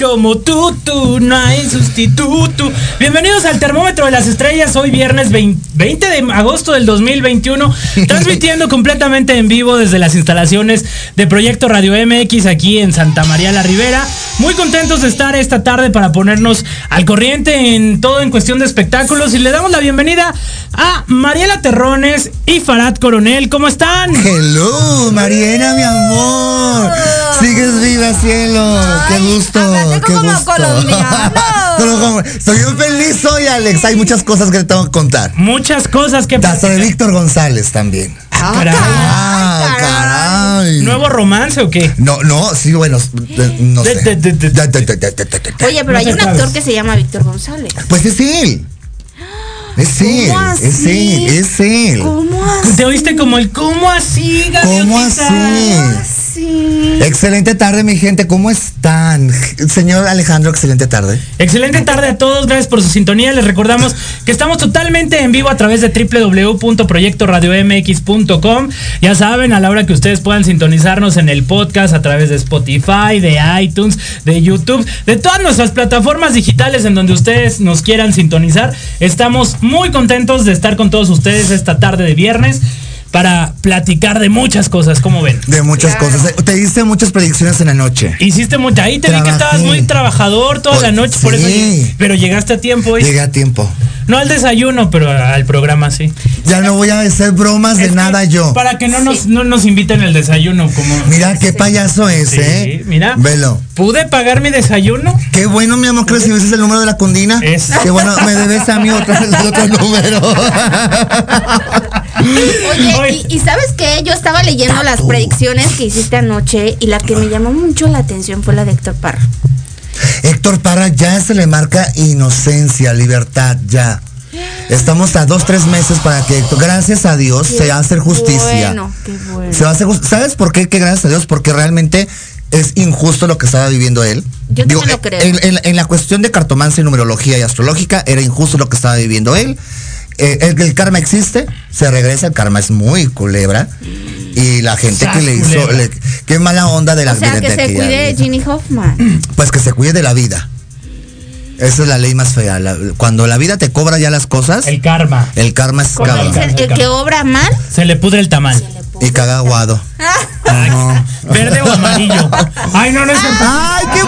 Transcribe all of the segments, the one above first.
Como tú, tú, no hay sustituto. Bienvenidos al Termómetro de las Estrellas, hoy viernes 20, 20 de agosto del 2021, transmitiendo completamente en vivo desde las instalaciones de Proyecto Radio MX aquí en Santa María la Ribera. Muy contentos de estar esta tarde para ponernos al corriente en todo en cuestión de espectáculos y le damos la bienvenida a Mariela Terrones y Farad Coronel. ¿Cómo están? Hello, Mariana, mi amor. Sigues viva, cielo. qué gusto. qué como gusto. colombiano. Estoy bien feliz hoy, Alex. Hay muchas cosas que te tengo que contar. Muchas cosas que Hasta de. Víctor González también. Ah, caray. Ah, caray. ¿Nuevo romance o qué? No, no, sí, bueno, no sé. Oye, pero No hay un actor que se llama Víctor González. Pues es él. Es él, ¿Cómo es así? él, es él. ¿Cómo así? ¿Te oíste como el cómo así, ¿Cómo gaviotita? así? Sí. Excelente tarde, mi gente. ¿Cómo están? Señor Alejandro, excelente tarde. Excelente tarde a todos, gracias por su sintonía. Les recordamos que estamos totalmente en vivo a través de www.proyectoradiomx.com. Ya saben, a la hora que ustedes puedan sintonizarnos en el podcast a través de Spotify, de iTunes, de YouTube, de todas nuestras plataformas digitales en donde ustedes nos quieran sintonizar. Estamos muy contentos de estar con todos ustedes esta tarde de viernes para platicar de muchas cosas, como ven. De muchas cosas. Te hice muchas predicciones en la noche. Hiciste mucho. Ahí te vi que estabas muy trabajador toda Oh, la noche, por eso. sí. Pero llegaste a tiempo hoy. Llegué a tiempo. No al desayuno, pero al programa sí. Ya no voy a hacer bromas de Es nada yo. Para que no nos, no nos inviten el desayuno, como. Mira qué payaso es, Sí, ¿eh? mira. Velo. ¿Pude pagar mi desayuno? Qué bueno, mi amor, que recibiste el número de la condina. Es- Qué bueno, me debes a mí otro, el otro número. Oye, Oye. y, y ¿sabes qué? Yo estaba leyendo las predicciones que hiciste anoche y la que me llamó mucho la atención fue la de Héctor Parra. Héctor Parra ya se le marca inocencia, libertad, ya. Estamos a dos, tres meses para que, gracias a Dios, se va a hacer justicia. Bueno, qué bueno. Se va a hacer ¿Sabes por qué? Que gracias a Dios, porque realmente es injusto lo que estaba viviendo él. Yo también lo creo. En, en- en la cuestión de cartomancia y numerología y astrológica, era injusto lo que estaba viviendo él. Eh, el, el karma existe, se regresa, el karma es muy culebra. Y la gente que le hizo, le- qué mala onda de la O sea, de- que se cuide vida. Ginny Hoffman. Pues que se cuide de la vida. Esa es la ley más fea. la- cuando la vida te cobra ya las cosas, El el, karma. karma es cabrón. el que obra mal, Se le pudre el tamal. Y caga aguado. Ay, ¿Verde o amarillo? Ay, no, no es ¡Ay, qué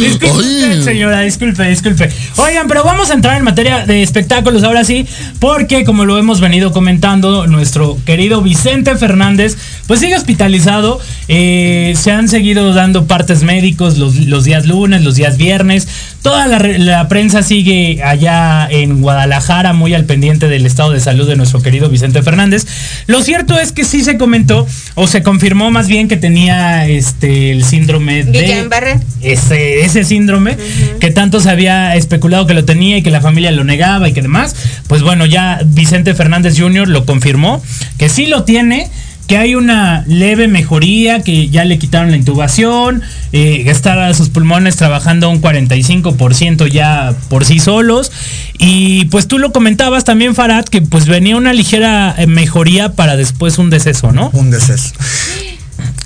Disculpe, señora, disculpe, disculpe. Oigan, pero vamos a entrar en materia de espectáculos ahora sí, porque como lo hemos venido comentando, nuestro querido Vicente Fernández, pues sigue hospitalizado. Eh, se han seguido dando partes médicos los, los días lunes, los días viernes. Toda la, la prensa sigue allá en Guadalajara, muy al pendiente del estado de salud de nuestro querido Vicente Fernández. Lo cierto es que sí se comentó, o se confirmó más bien que tenía este el síndrome de ese, ese síndrome que tanto se había especulado que lo tenía y que la familia lo negaba y que demás, pues bueno, ya Vicente Fernández Jr. lo confirmó, que sí lo tiene, que hay una leve mejoría, que ya le quitaron la intubación, eh, que está sus pulmones trabajando un 45% ya por sí solos. Y pues tú lo comentabas también, Farad, que pues venía una ligera eh, mejoría para después un deceso, ¿no? Un deceso.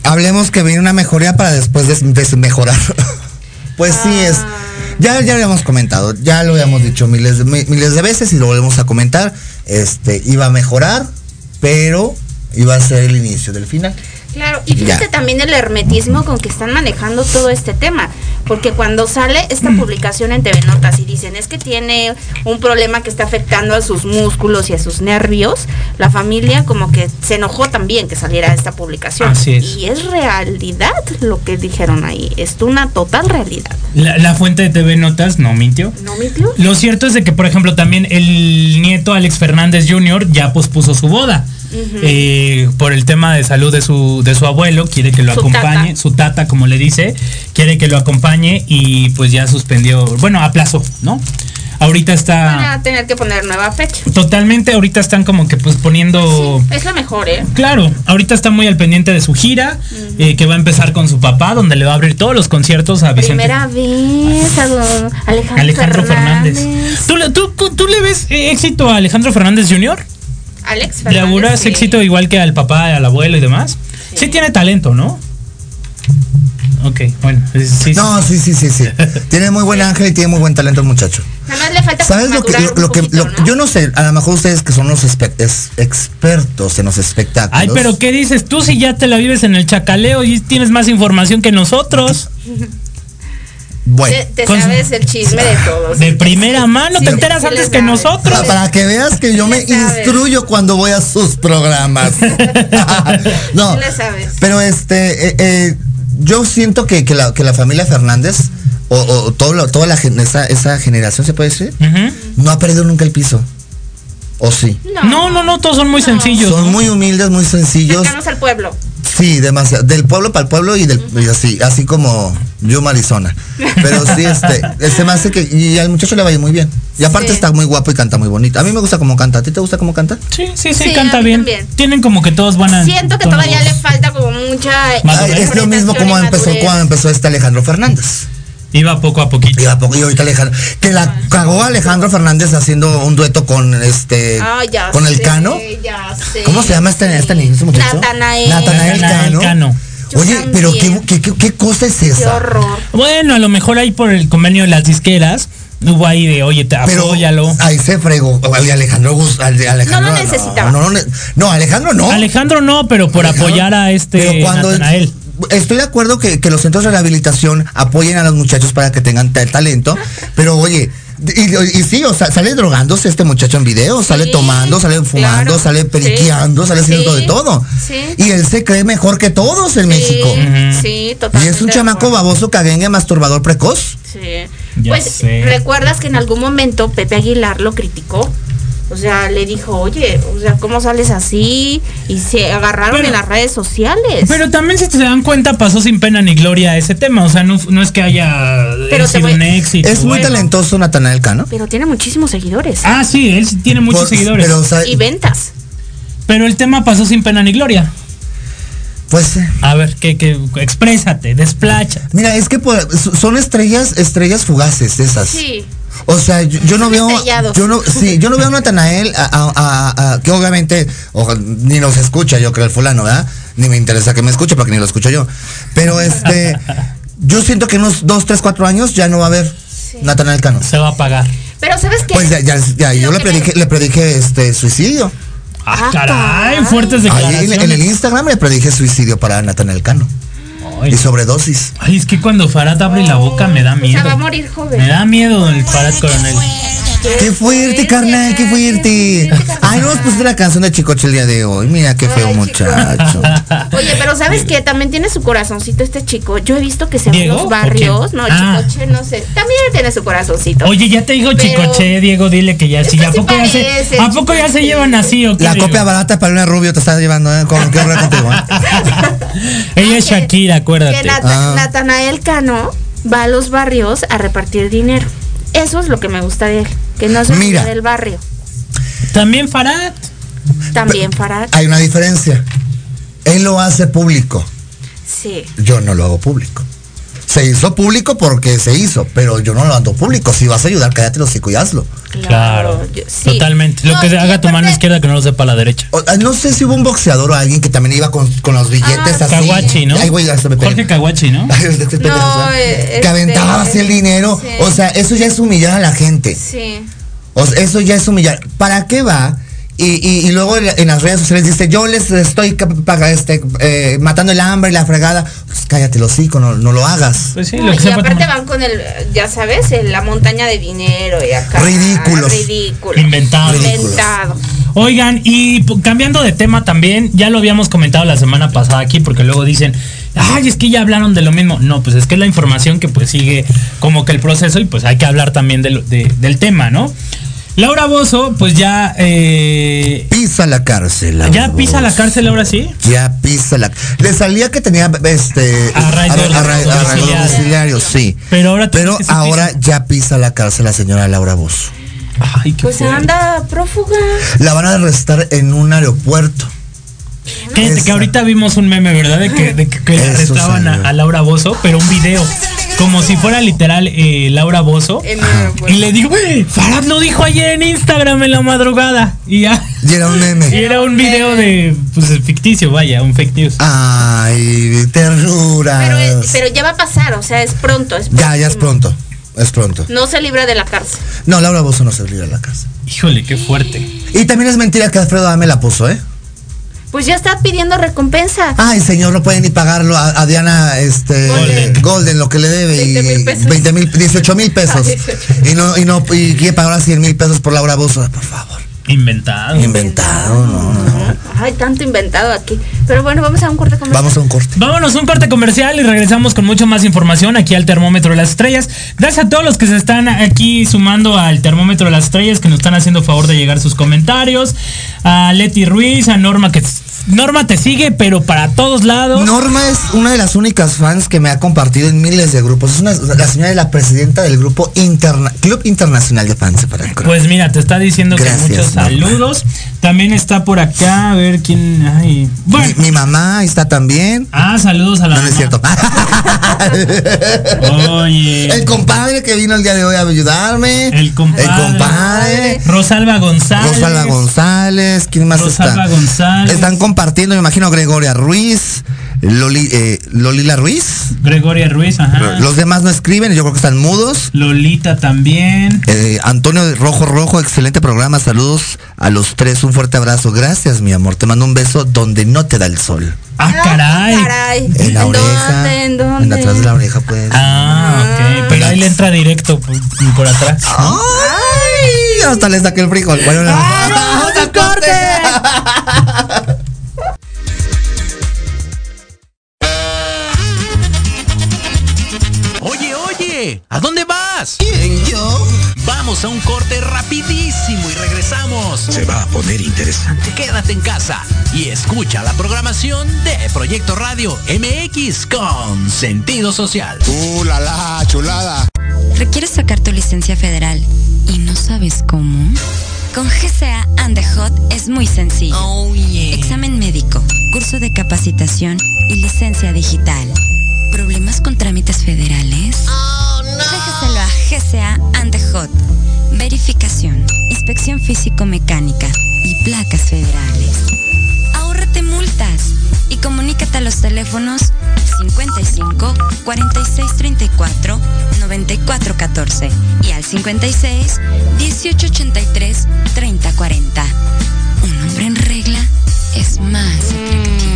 Hablemos que viene una mejoría para después des- desmejorar. pues sí es. Ya, ya lo habíamos comentado, ya lo habíamos dicho miles de, mi- miles de veces y lo volvemos a comentar. Este, iba a mejorar, pero iba a ser el inicio del final. Claro, y fíjate Ya. también el hermetismo con que están manejando todo este tema, porque cuando sale esta publicación en TV Notas y dicen es que tiene un problema que está afectando a sus músculos y a sus nervios, la familia como que se enojó también que saliera esta publicación. Así es. Y es realidad lo que dijeron ahí, es una total realidad. La, la fuente de TV Notas no mintió. ¿No mintió? Lo cierto es de que, por ejemplo, también el nieto Alex Fernández Jr. ya pospuso su boda. Eh, por el tema de salud de su, de su abuelo, quiere que lo Su acompañe, tata. su tata, como le dice, quiere que lo acompañe y pues ya suspendió, bueno, aplazó, ¿no? Ahorita Van está a tener que poner nueva fecha. totalmente, ahorita están como que pues poniendo... Es la mejor, ¿eh? Claro, ahorita está muy al pendiente de su gira, eh, que va a empezar con su papá, donde le va a abrir todos los conciertos a Vicente. Primera vez a don Alejandro, Alejandro Fernández. Fernández. ¿Tú, le- tú, tú le ves eh, éxito a Alejandro Fernández Jr.? Alex ¿Le Fernández. auguras sí. éxito igual que al papá, al abuelo y demás? Sí, tiene talento, ¿no? Ok, bueno, es- sí, sí. No, sí, sí, sí, sí. Tiene muy buen ángel y tiene muy buen talento el muchacho. Nada más le falta como ¿Sabes lo que, lo, que poquito, lo- ¿no? yo no sé, a lo mejor ustedes que son los es- expertos en los espectáculos. Ay, pero ¿qué dices? Tú si ya te la vives en el chacaleo y tienes más información que nosotros. Bueno, Te, te Con- sabes el chisme de todos. De primera mano, Sí, te enteras sí antes que nosotros. para que veas que yo me instruyo cuando voy a sus programas. no, Sí sabes. pero este, eh, eh, yo siento que, que la, que la familia Fernández o, o todo lo- toda la esa, esa generación se puede decir, no ha perdido nunca el piso. ¿O sí? No, no, no, todos son muy sencillos. Son ¿no? muy humildes, muy sencillos. Cercanos al pueblo. Sí, demasiado. Del pueblo para el pueblo y del y así, así como yo Marizona. Pero sí, este, este me hace que y al muchacho le vaya muy bien. Y aparte Sí. está muy guapo y canta muy bonito. A mí me gusta cómo canta. ¿A ti te gusta cómo canta? Sí, sí, sí, Sí, canta a bien. también. Tienen como que todos van a. Siento que todavía voz. le falta como mucha. Ay, es lo mismo como empezó cuando empezó este Alejandro Fernández. Iba poco a poquito. Y, a poco- y ahorita Alejandro, que la cagó Alejandro Fernández haciendo un dueto con este Ah, ya con el sé, Cano. Ya sé. ¿Cómo se llama este, este niño, muchacho? Natanael. Natanael Cano. Cano. Yo Oye, pero ¿qué, también. qué, qué, qué cosa es Qué esa? horror. Bueno, a lo mejor ahí por el convenio de las disqueras hubo ahí de, oye, te Pero apóyalo. ahí se fregó. Oye, Alejandro, Alejandro No lo necesitaba. No, no, no, no, Alejandro no. Alejandro no, pero por Alejandro, apoyar a este pero cuando Natanael. Estoy de acuerdo que, que los centros de rehabilitación apoyen a los muchachos para que tengan tal talento, pero oye, y, y sí, o sea, sale drogándose este muchacho en video, sale Sí, tomando, sale fumando, claro, sale sí. periqueando, sale haciendo Sí, de todo. sí. Y él se cree mejor que todos en México. Sí, Y totalmente. es un chamaco baboso, caguengue, masturbador precoz. Sí. Ya pues sé. recuerdas que en algún momento Pepe Aguilar lo criticó. O sea, le dijo, oye, o sea, ¿cómo sales así? Y se agarraron Pero- en las redes sociales. Pero también si se dan cuenta pasó sin pena ni gloria ese tema, o sea, no, no es que haya Pero eh, te sido voy- un éxito. Es muy bueno. talentoso Natanael Cano. Pero tiene muchísimos seguidores. Ah, sí, él sí tiene muchos Por- seguidores. Pero, Pero, o sea, y ventas. el tema pasó sin pena ni gloria. pues, eh, A ver, que, que exprésate, desplacha. mira, es que pues, son estrellas, estrellas fugaces esas. Sí. O sea, yo, yo no veo, yo no, sí, yo no veo a Natanael, a, a- a- a- que obviamente oja- ni nos escucha, yo creo el fulano, ¿verdad? Ni me interesa que me escuche porque ni lo escucho yo. Pero este, yo siento que en unos dos, tres, cuatro años ya no va a haber Natanael Cano. Se va a pagar. Pero ¿sabes qué? Pues ya, ya, ya, yo le que me- predije, le predije este suicidio. Ah, Ah, caray, caray. fuertes Ahí en, declaraciones. en el Instagram le predije suicidio para Natanael Cano. Ay, Y sobredosis. ay, es que cuando Farad abre la boca me da O sea, miedo. va a morir joven. Me da miedo el Farad Coronel. Qué fuerte, carnal, qué fuerte. Ay, no nos pusiste la canción de Chicoche el día de hoy. Mira qué feo Ay, muchacho. Oye, pero ¿sabes qué? También tiene su corazoncito este chico. Yo he visto que se va a ¿Diego los barrios. No, Ah. Chicoche, no sé. También tiene su corazoncito. Oye, ya te digo Pero- Chicoche, Diego, dile que ya sí. ¿A sí poco, ya se, parece, ¿A poco ya se llevan así o qué? La Diego? copia barata para una rubio te está llevando, ¿eh? Con qué horror contigo, ¿eh? Ella es Shakira, acuérdate. que Ah. Natanael Cano va a los barrios a repartir dinero. Eso es lo que me gusta de él. Que no se Mira. del barrio. También Farad. También Farad. Hay una diferencia. Él lo hace público. Sí. Yo no lo hago público. Se hizo público porque se hizo, pero yo no lo ando público. Si vas a ayudar, cállate los hocico y hazlo. Claro, yo- sí. totalmente. Lo No, que y haga tu mano izquierda que no lo sepa la derecha. O- ah, no sé si hubo un boxeador o alguien que también iba con, con los billetes Ah, así. Kawachi, ¿no? Ay, güey, se me Jorge Kawachi, ¿no? Ay, este No, eh, que este- aventaba así el dinero. sí. O sea, eso ya es humillar a la gente. Sí. O sea, eso ya es humillar. ¿Para qué va? Y, y- y luego en la- en las redes sociales dice, yo les estoy este, eh, matando el hambre y la fregada. Pues cállate los hocico, no, no lo hagas. Pues sí, No, lo que y aparte tomar. van con el, ya sabes, en la montaña de dinero y acá. Ridículos. Ridículo. Inventado. Inventado. Oigan, y cambiando de tema también, ya lo habíamos comentado la semana pasada aquí, porque luego dicen, ay, es que ya hablaron de lo mismo. No, pues es que es la información que pues sigue como que el proceso y pues hay que hablar también de lo- de- del tema, ¿no? Laura Bozo, pues ya, eh, Pisa la cárcel. ya pisa la cárcel ahora sí. Ya pisa la Le salía que tenía este Arraigo arra- arra- arraigo domiciliario. sí. Pero ahora Pero ahora ya pisa la cárcel la señora Laura Bozo. Ay, qué Pues anda prófuga. La van a arrestar en un aeropuerto. Que ahorita vimos un meme, ¿verdad? De que, de que- arrestaban a, Laura Bozo, pero un video. Como si fuera literal eh, Laura Bozo. Y le digo, "Güey, Farad lo dijo ayer en Instagram en la madrugada. Y ya. Y era un Y meme. era un video de, pues, ficticio, vaya, un fake news. Ay, ternura. Pero, pero ya va a pasar, o sea, es pronto. Es Ya, ya es pronto. Es pronto. No se libra de la cárcel. No, Laura Bozo no se olvida de la casa. Híjole, qué fuerte. Y también es mentira que Alfredo Adame la puso, ¿eh? Pues ya está pidiendo recompensa. Ay, señor, no puede ni pagarlo a, a Diana este, Golden. Golden. lo que le debe. 20 mil pesos. 20 mil, 18 mil pesos. 18. y no, y no, y quiere pagar ahora 100 mil pesos por Laura Bozo. Por favor. Inventado. Inventado, no, no. Ay, tanto inventado aquí. Pero bueno, vamos a un corte comercial. Vamos a un corte. Vámonos a un corte comercial y regresamos con mucho más información aquí al termómetro de las estrellas. Gracias a todos los que se están aquí sumando al termómetro de las estrellas, que nos están haciendo favor de llegar sus comentarios. A Leti Ruiz, a Norma, que Norma te sigue, pero para todos lados. Norma es una de las únicas fans que me ha compartido en miles de grupos. Es una, la señora es la presidenta del grupo interna, Club Internacional de Fans Parancro. Pues mira, te está diciendo Gracias, que muchos Norma. saludos. También está por acá, a ver quién. Ay. Bueno. mi, mi mamá está también. Ah, saludos a la No, no es cierto. Oye. El compadre que vino el día de hoy a ayudarme. El compadre. El compadre. Rosalba González. Rosalba González. ¿Quién más Rosalba está? González. Están compartiendo, me imagino, Gregoria Ruiz. Loli, eh, Lolila Ruiz. Gregoria Ruiz, ajá. Los demás no escriben, yo creo que están mudos. Lolita también. Eh, Antonio Rojo Rojo, excelente programa. Saludos a los tres, un fuerte abrazo. Gracias, mi amor. Te mando un beso donde no te da el sol. Ah, caray. caray. En la oreja. dónde? ¿En dónde? atrás de la oreja, pues. Ah, ok. Pero ahí le entra directo por, atrás. ¡Ay! Hasta le saqué el frijol. Bueno, no. ¡Ah, no, no corte! Oye, ¿a dónde vas? ¿Quién, yo? Vamos a un corte rapidísimo y regresamos. Se va a poner interesante. Quédate en casa y escucha la programación de Proyecto Radio MX con sentido social. ¡Uh, la, la, chulada! ¿Requieres sacar tu licencia federal y no sabes cómo? Con GCA and the Hot es muy sencillo. Oh, yeah. Examen médico, curso de capacitación y licencia digital. ¿Problemas con trámites federales? Oh, no. Déjaselo a GCA Hot. Verificación, inspección físico-mecánica y placas federales. Ahórrate multas y comunícate a los teléfonos 55 46 34 94 14 y al 56 18 83 30 40. Un hombre en regla es más atractivo.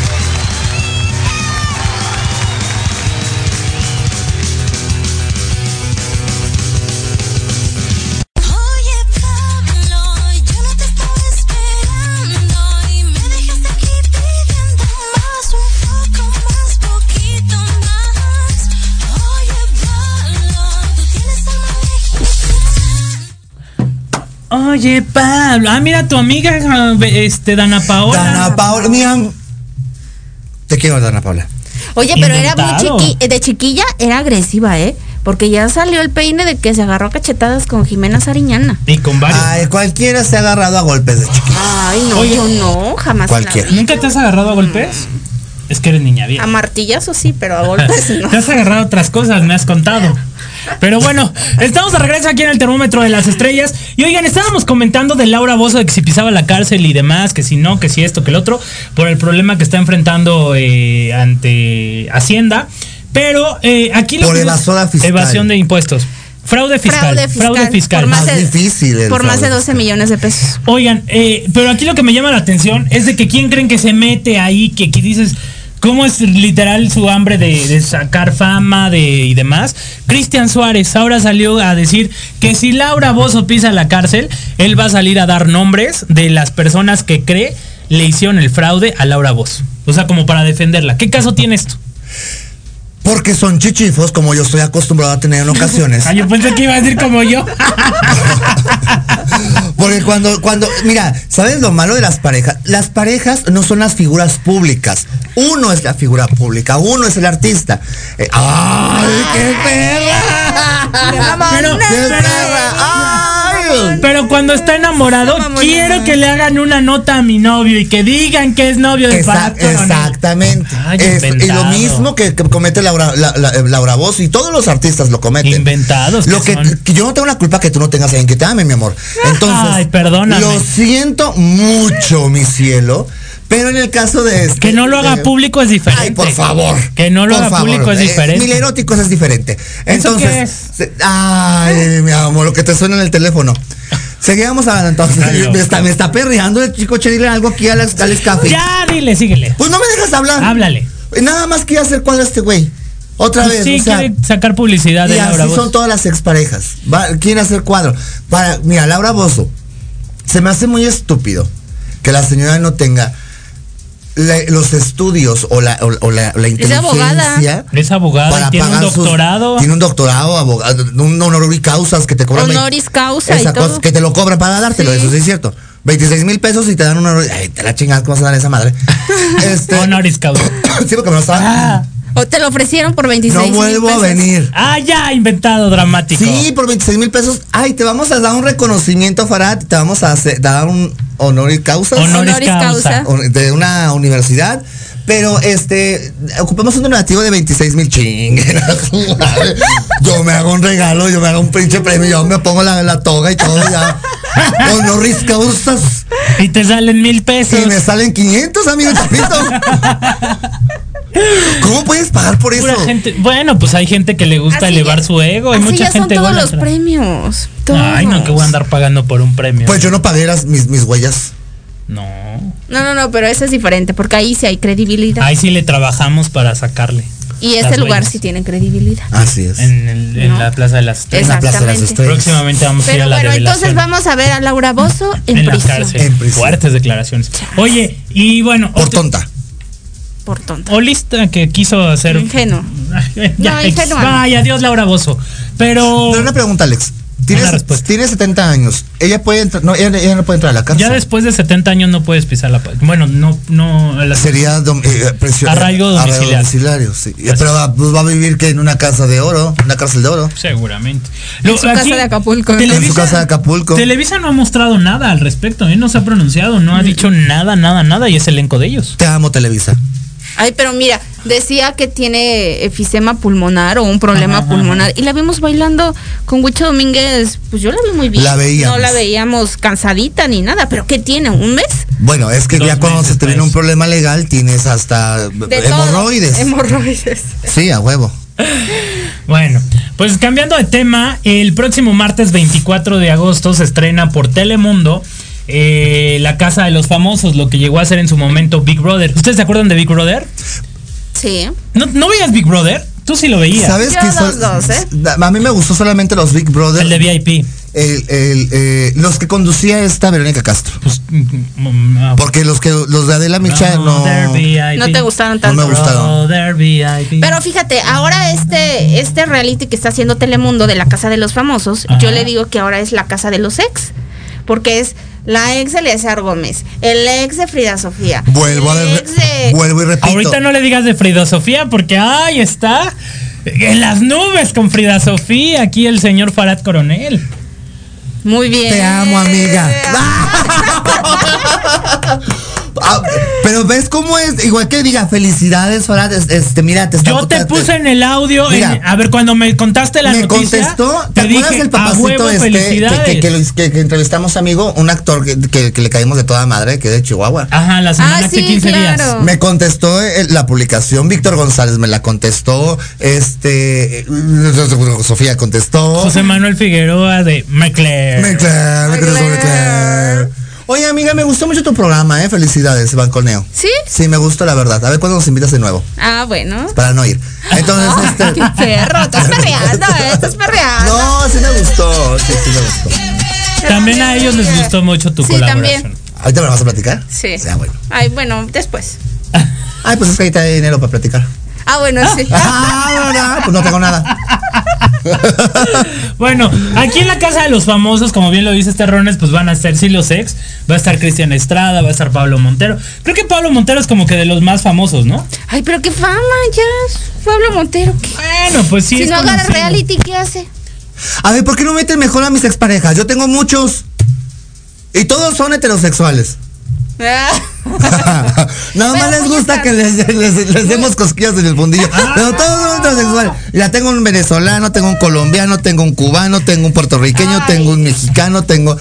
Oye, Pablo. Ah, mira, tu amiga, este, Dana Paola. Dana Paula, mira. Te quiero, Dana Paula. Oye, pero era muy chiqui, de chiquilla era agresiva, ¿eh? Porque ya salió el peine de que se agarró a cachetadas con Jimena Sariñana. Y con varios. Ay, cualquiera se ha agarrado a golpes de chiquita. Ay, no, Oye. yo no, jamás. Cualquiera. ¿Nunca te has agarrado a golpes? Es que eres niña bien. A martillazos sí, pero a golpes no. Te has agarrado otras cosas, me has contado. Pero bueno, estamos de regreso aquí en el termómetro de las estrellas. Y oigan, estábamos comentando de Laura Bozo de que si pisaba la cárcel y demás, que si no, que si esto, que el otro, por el problema que está enfrentando eh, ante Hacienda. Pero eh, aquí lo Por que- evasora fiscal. Evasión de impuestos. Fraude fiscal. Fraude fiscal. Fraude fiscal. Por más, Más de, difícil el por más de fraude 12 millones de pesos. Oigan, eh, pero aquí lo que me llama la atención es de que quién creen que se mete ahí, que, que dices, ¿cómo es literal su hambre de, sacar fama de, y demás? Cristian Suárez ahora salió a decir que si Laura Bozo pisa la cárcel, él va a salir a dar nombres de las personas que cree le hicieron el fraude a Laura Bozo. O sea, como para defenderla. ¿Qué caso tiene esto? Porque son chichifos, como yo estoy acostumbrado a tener en ocasiones. Ah, yo pensé que iba a decir como yo. Porque cuando, cuando, mira, ¿sabes lo malo de las parejas? Las parejas no son las figuras públicas. Uno es la figura pública, uno es el artista. Eh, ¡Ay, qué perra! Pero- ¡Qué perra! ¡Ay! Pero cuando está enamorado, quiero que le hagan una nota a mi novio y que digan que es novio de Coronel. exactamente. Ay, Es- y lo mismo que, que comete Laura, la- la- eh, Laura Voz y todos los artistas lo cometen. Inventados Lo que yo no tengo la culpa que tú no tengas a alguien que te ame, mi amor. Entonces, Ay, perdóname. lo siento mucho, mi cielo. Pero en el caso de este. Que no lo haga de- público es diferente. Ay, por favor. Que no lo haga favor. público es Eh, diferente. Mil eróticos es diferente. Entonces. qué es? ay, que te suena en el teléfono. Seguíamos hablando entonces. Me está, me está perreando el chico Cherile algo aquí al, al escape. Ya, dile, síguele. Pues no me dejas hablar. Háblale. Nada más quiere hacer cuadro este güey. Otra Pues vez. sí, o sea, quiere sacar publicidad de y Laura así Voz. son todas las exparejas. Va, quieren hacer cuadro. Para, mira, Laura Bozo. Se me hace muy estúpido que la señora no tenga la- los estudios o la, o, o la, la inteligencia. Es abogada y tiene un pagar sus- doctorado. tiene un doctorado, abogado, un honoris causas que te cobran. Honoris causa y esa todo. cosa, que te lo cobran para dártelo, Sí. eso sí es cierto. 26 mil pesos y te dan un honoris. Ay, te la chingas, ¿cómo vas a dar esa madre? este, Honoris causa. sí, porque me lo estaban. Ah, O te lo ofrecieron por 26 no mil vuelvo a pesos. venir. ah, ya, inventado dramático. Sí, por 26 mil pesos. Ay, te vamos a dar un reconocimiento, Farad. Te vamos a hacer- dar un honoris causa Honoris, Honoris causa. causa. de una universidad. Pero este, ocupamos un donativo de 26 mil chingue. Yo me hago un regalo, yo me hago un pinche premio, yo me pongo la, la toga y todo ya. Honoris causas. Y te salen mil pesos. Y me salen 500, amigo Chapito. ¿Cómo puedes pagar por eso? Gente- Bueno, pues hay gente que le gusta Así elevar ya- su ego. Hay Así mucha ya son gente todos los premios. Todos. Ay, no, que voy a andar pagando por un premio. Pues yo no pagué las, mis, mis huellas. No. No, no, no, pero eso es diferente porque ahí sí hay credibilidad. Ahí sí le trabajamos para sacarle. y ese lugar sí tiene credibilidad. Así es. En, el- en No. la Plaza de las Estrellas. la Plaza de las Exactamente. Estrellas. Próximamente vamos a ir a la bueno, entonces vamos a ver a Laura Bozo en, en la prisión. cárcel. En prisión. Fuertes declaraciones. Oye, y bueno, Por otro- tonta. Por tonto. o lista que quiso hacer. Ingenuo. ya, No, ex- ingenuo no. Vaya, adiós Laura Bozo. Pero Pero una pregunta, Alex. Respuesta. tiene 70 años. Ella puede entrar. No, ella, ella no puede entrar a la cárcel. ya después de 70 años no puedes pisar la Bueno, no, no. la- Sería dom- eh, presión- Arraigo domiciliario. domiciliario, sí. Así Pero va, pues va a vivir que en una casa de oro, una cárcel de oro. Seguramente. En su casa de Acapulco. En su casa de Acapulco. Televisa no ha mostrado nada al respecto, ¿eh? no se ha pronunciado, no ha dicho nada, nada, nada y es elenco de ellos. Te amo, Televisa. Ay, pero mira, decía que tiene efisema pulmonar o un problema Ajá, ajá. pulmonar y la vimos bailando con Huicho Domínguez, pues yo la vi muy bien. La veíamos. No la veíamos cansadita ni nada, pero ¿qué tiene? ¿Un mes? Bueno, es que Dos ya cuando se te viene un problema legal, tienes hasta De hemorroides. todo. Hemorroides. Sí, a huevo. Bueno, pues cambiando de tema, el próximo martes 24 de agosto se estrena por Telemundo eh, La Casa de los Famosos, lo que llegó a ser en su momento Big Brother. ¿Ustedes se acuerdan de Big Brother? Sí. ¿No, no veías Big Brother? Tú sí lo veías. ¿Sabes qué? los dos, ¿eh? A mí me gustó solamente los Big Brother. El de VIP. el- el, eh, los que conducía esta Verónica Castro. Pues, mm, mm, ah, Porque los que los de Adela Micha no. Brother VIP. No te gustaron No tanto. me gustaron. VIP. Pero fíjate, ahora este, este reality que está haciendo Telemundo de la Casa de los Famosos, Ajá. yo le digo que ahora es la Casa de los Ex, porque es la ex de Eleazar Gómez, el ex de Frida Sofía, Vuelvo a el ex de... vuelvo y repito. Ahorita no le digas de Frida Sofía porque ahí está. En las nubes con Frida Sofía, aquí el señor Farad Coronel. Muy bien. Te amo, amiga. Ah, pero ves cómo es, igual que diga felicidades, es- este, mira, te está Yo te puse en el audio, Mira. en- a ver, cuando me contaste la me noticia, contestó, ¿te, te acuerdas dije, del a papacito huevo, este que, felicidades. que, que lo- que- que entrevistamos amigo, un actor que, que- que le caímos de toda madre, que es de Chihuahua? Ajá, la semana Ah, hace sí, 15 días. Me contestó eh, la publicación, Víctor González me la contestó, este eh, Sofía contestó. José Manuel Figueroa de McLear. Me claro, Oye, amiga, me gustó mucho tu programa, eh. Felicidades, Banconeo. ¿Sí? Sí, me gustó la verdad. A ver cuándo nos invitas de nuevo. Ah, bueno. Para no ir. Entonces, este. Qué perro, estás perreando, eh, estás perreando. No, sí me gustó. Sí, sí me gustó. También a ellos les gustó mucho tu Sí, colaboración. también. ¿Ahorita me la vas a platicar? Sí. Ya, bueno. Ay, bueno, después. Ay, pues es que ahorita hay dinero para platicar. Ah, bueno, sí. Ah, ¿verdad? Pues no tengo nada. Bueno, aquí en la casa de los famosos, como bien lo dice este Rones, pues van a estar sí los ex, va a estar Cristian Estrada, va a estar Pablo Montero. Creo que Pablo Montero es como que de los más famosos, ¿no? Ay, pero qué fama, ya. Pablo Montero, ¿qué? Bueno, pues sí. si es no agarra reality, ¿qué hace? A ver, ¿por qué no meten mejor a mis exparejas? Yo tengo muchos. Y todos son heterosexuales. Nada más les gusta que les, les- les demos cosquillas en el fundillo. Pero todos son heterosexuales. Ya tengo un venezolano, tengo un colombiano, tengo un cubano, tengo un puertorriqueño, tengo un mexicano, tengo.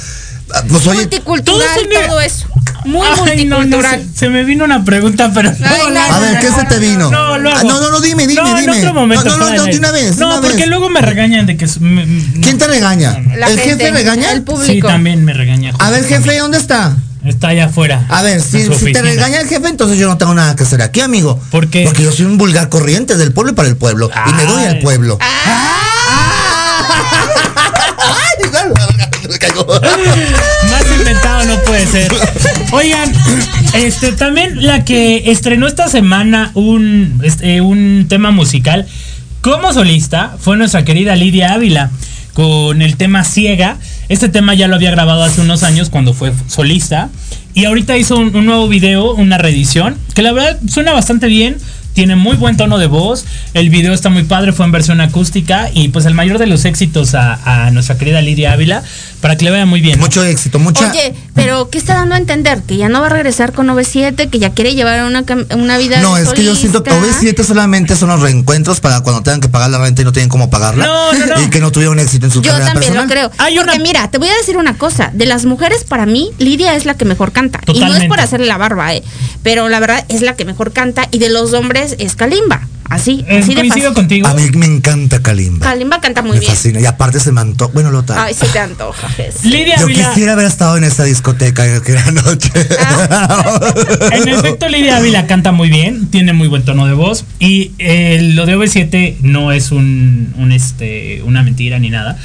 ah, Pues oye, multicultural, todos son de- todo eso. Muy Ay, no, no, multicultural. se, se me vino una pregunta, pero no, Ay, la- a ver, ¿qué se te vino? No. Ah, no, no, no, dime, dime, no, dime. En otro momento. No, no, no, de una vez, No, una porque vez. luego me regañan de que. es- me- me- ¿quién te regaña? La ¿El gente, jefe regaña? El público. Sí, también me regaña. A ver, jefe, ¿dónde está? Está allá afuera. A ver, si, si te regaña el jefe, entonces yo no tengo nada que hacer aquí, amigo. ¿Por qué? Porque yo soy un vulgar corriente del pueblo y para el pueblo. Y me doy al Ay. pueblo. Más inventado no puede ser. Oigan, este también la que estrenó esta semana un, este, un tema musical como solista fue nuestra querida Lidia Ávila con el tema Ciega. Este tema ya lo había grabado hace unos años cuando fue solista y ahorita hizo un, nuevo video, una reedición que la verdad suena bastante bien. Tiene muy buen tono de voz. El video está muy padre, fue en versión acústica. Y pues el mayor de los éxitos a, a nuestra querida Lidia Ávila para que le vaya muy bien. ¿no? Mucho éxito, mucha. Oye, pero ¿qué está dando a entender? Que ya no va a regresar con OV7, que ya quiere llevar una, una vida No, de es que yo siento que solista. OV7 solamente son los reencuentros para cuando tengan que pagar la renta y no tienen cómo pagarla. No, no, no. Y que no tuvieron éxito en su Yo carrera también personal. lo creo. Hay Porque una- mira, te voy a decir una cosa. De las mujeres, para mí, Lidia es la que mejor canta. Y no es por hacerle la barba, ¿eh? Pero la verdad es la que mejor canta. Y de los hombres es Kalimba. Así, Eh, así de coincido fácil. contigo. A mí me encanta Kalimba. Kalimba canta muy me bien. fascina. Y aparte se mantó. Bueno, lo tal. Ay, sí te antoja, Jess. Lidia Yo Ávila. quisiera haber estado en esa discoteca aquella noche. En efecto, Lidia Ávila canta muy bien, tiene muy buen tono de voz. Y eh, lo de OV7 no es un, un, este, una mentira ni nada.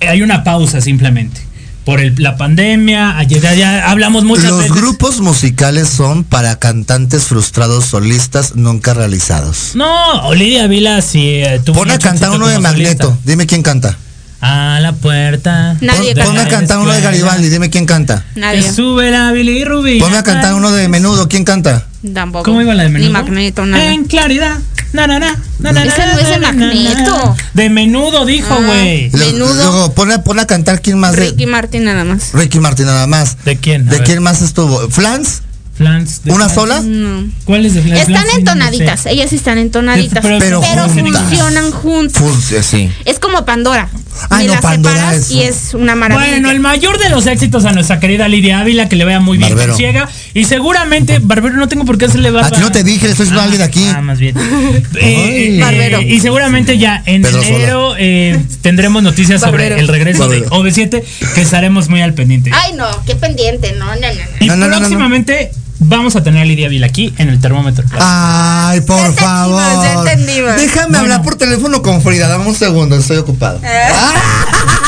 Hay una pausa simplemente. Por el- la pandemia, ayer ya, ya hablamos muchas Los veces. grupos musicales son para cantantes frustrados solistas nunca realizados. No, Lidia Ávila sí eh, tuvo Pon a cantar uno de solista. Magneto. Dime quién canta. A la puerta. Nadie Pon-. Ponme a cantar uno de Garibaldi. Dime quién canta. Nadie. Que sube la bilirrubina. Ponme a cantar uno de Menudo. ¿Quién canta? Tampoco. ¿Cómo iba la de Ni menudo? Magneto, nada. En claridad. Na, na, na, na, na, Ese no es de na, Magneto. De menudo dijo, Ah. güey. Lo- Menudo. Luego, pon a, pon a cantar quién más de. Ricky Martin nada más. Ricky Martin nada más. ¿De quién? A ¿De ver. quién más estuvo? ¿Flans? Flans. de ¿Una Flans. sola? No. ¿Cuál es de Flans? Están Flans, sí, no entonaditas, sé. ellas están entonaditas, Pero- pero, pero juntas. funcionan juntas. Eh, sí. Es como Pandora. Ay, Me no, la Pandora separas es- y es una maravilla. Bueno, el mayor de los éxitos a nuestra querida Lidia Ávila, que le vaya muy bien Barbero. ciega. Y seguramente, Barbero, no tengo por qué hacerle barba. A ti no te dije, le estoy diciendo a alguien aquí. Ah, más bien. Ay. Eh, eh, Barbero. y seguramente ya en Pedro enero eh, tendremos noticias sobre Barbero. el regreso de Barbero. OV7, que estaremos muy al pendiente. Ay, no, qué pendiente, no, no, no. no. y No, no, no, no, no. próximamente vamos a tener a Lidia Ávila aquí en el termómetro. Ay, por Ya favor. ya entendimos. Déjame Bueno. hablar por teléfono con Frida. Dame un segundo, estoy ocupado.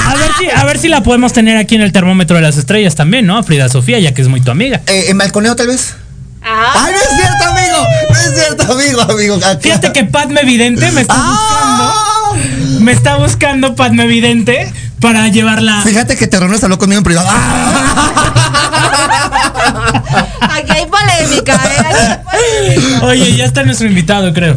A ver, si, a ver si la podemos tener aquí en el termómetro de las estrellas también, ¿no? Frida Sofía, ya que es muy tu amiga. Eh, ¿En balconeo tal vez? Ah, ¡Ay, no es cierto, amigo! No es cierto, amigo, amigo. Fíjate que Padme Vidente me está ¡Ah! buscando. Me está buscando Padme Vidente para llevarla. Fíjate que Terrones habló conmigo en privado. aquí hay polémica, ¿eh? Aquí hay polémica. Oye, ya está nuestro invitado, creo.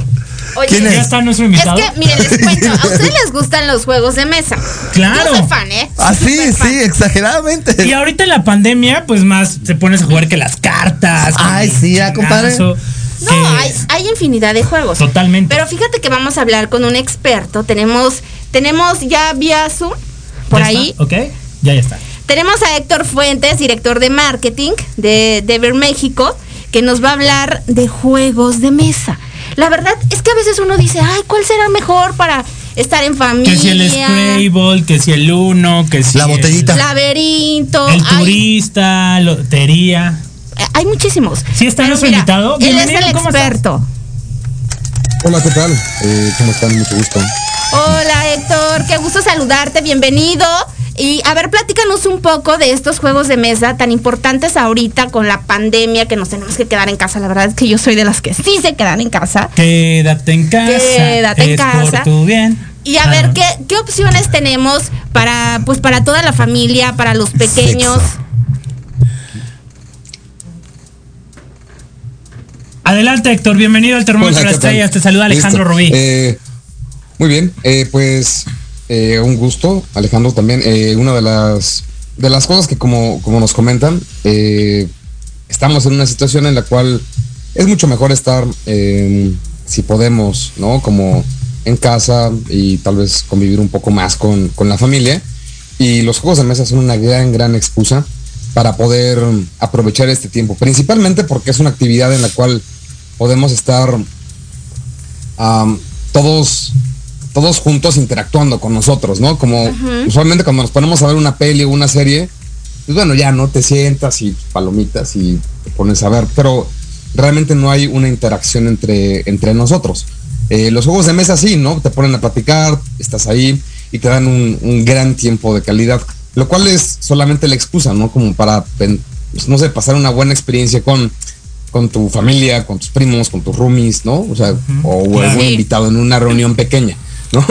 Oye, ¿Quién Ya está nuestro invitado. Es que, miren, les cuento, a ustedes les gustan los juegos de mesa. Claro. Yo soy fan, ¿eh? Ah, sí, Súper fan. sí, exageradamente. Y ahorita en la pandemia, pues más te pones a jugar que las cartas. Ay, sí, ya, compadre. chingazo, No, hay infinidad de juegos. Totalmente. Pero fíjate que vamos a hablar con un experto. Tenemos, tenemos ya vía Zoom, por ¿Ya ahí. está? ¿Ok? Ya, ya está. Tenemos a Héctor Fuentes, director de marketing de Dever México, que nos va a hablar de juegos de mesa. La verdad es que a veces uno dice, ay, ¿cuál será mejor para estar en familia? Que si el Scrabble, que si el Uno, que si La el- botellita. Laberinto. El hay- turista, lotería. Hay, muchísimos. Sí, está nuestro invitado. Él es el experto. Hola, ¿qué tal? Eh, ¿Cómo están? Mucho gusto. Hola Héctor, qué gusto saludarte, bienvenido. Y a ver, platícanos un poco de estos juegos de mesa tan importantes ahorita con la pandemia que nos tenemos que quedar en casa. La verdad es que yo soy de las que sí se quedan en casa. Quédate en casa. Quédate en es casa. Por tu bien. Y a Ah, ver no. qué, qué opciones tenemos para pues para toda la familia, para los pequeños. Sexo. Adelante, Héctor. Bienvenido al Termómetro de las. Estrellas. Te saluda Alejandro Listo. Rubí. Eh, muy bien, eh, pues eh, un gusto, Alejandro también. Eh, una de las de las cosas que como, como nos comentan, eh, estamos en una situación en la cual es mucho mejor estar, eh, si podemos, ¿no? Como en casa y tal vez convivir un poco más con, con la familia. Y los juegos de mesa son una gran, gran excusa para poder aprovechar este tiempo, principalmente porque es una actividad en la cual podemos estar todos todos juntos interactuando con nosotros, ¿no? Como usualmente cuando nos ponemos a ver una peli o una serie, pues bueno, ya no te sientas y palomitas y te pones a ver, pero realmente no hay una interacción entre, entre nosotros. Eh, los juegos de mesa sí, ¿no? Te ponen a platicar, estás ahí y te dan un, un gran tiempo de calidad, lo cual es solamente la excusa, ¿no? Como para, pues, no sé, pasar una buena experiencia con, con tu familia, con tus primos, con tus roomies, ¿no? O sea, o algún Sí. invitado en una reunión pequeña, ¿no?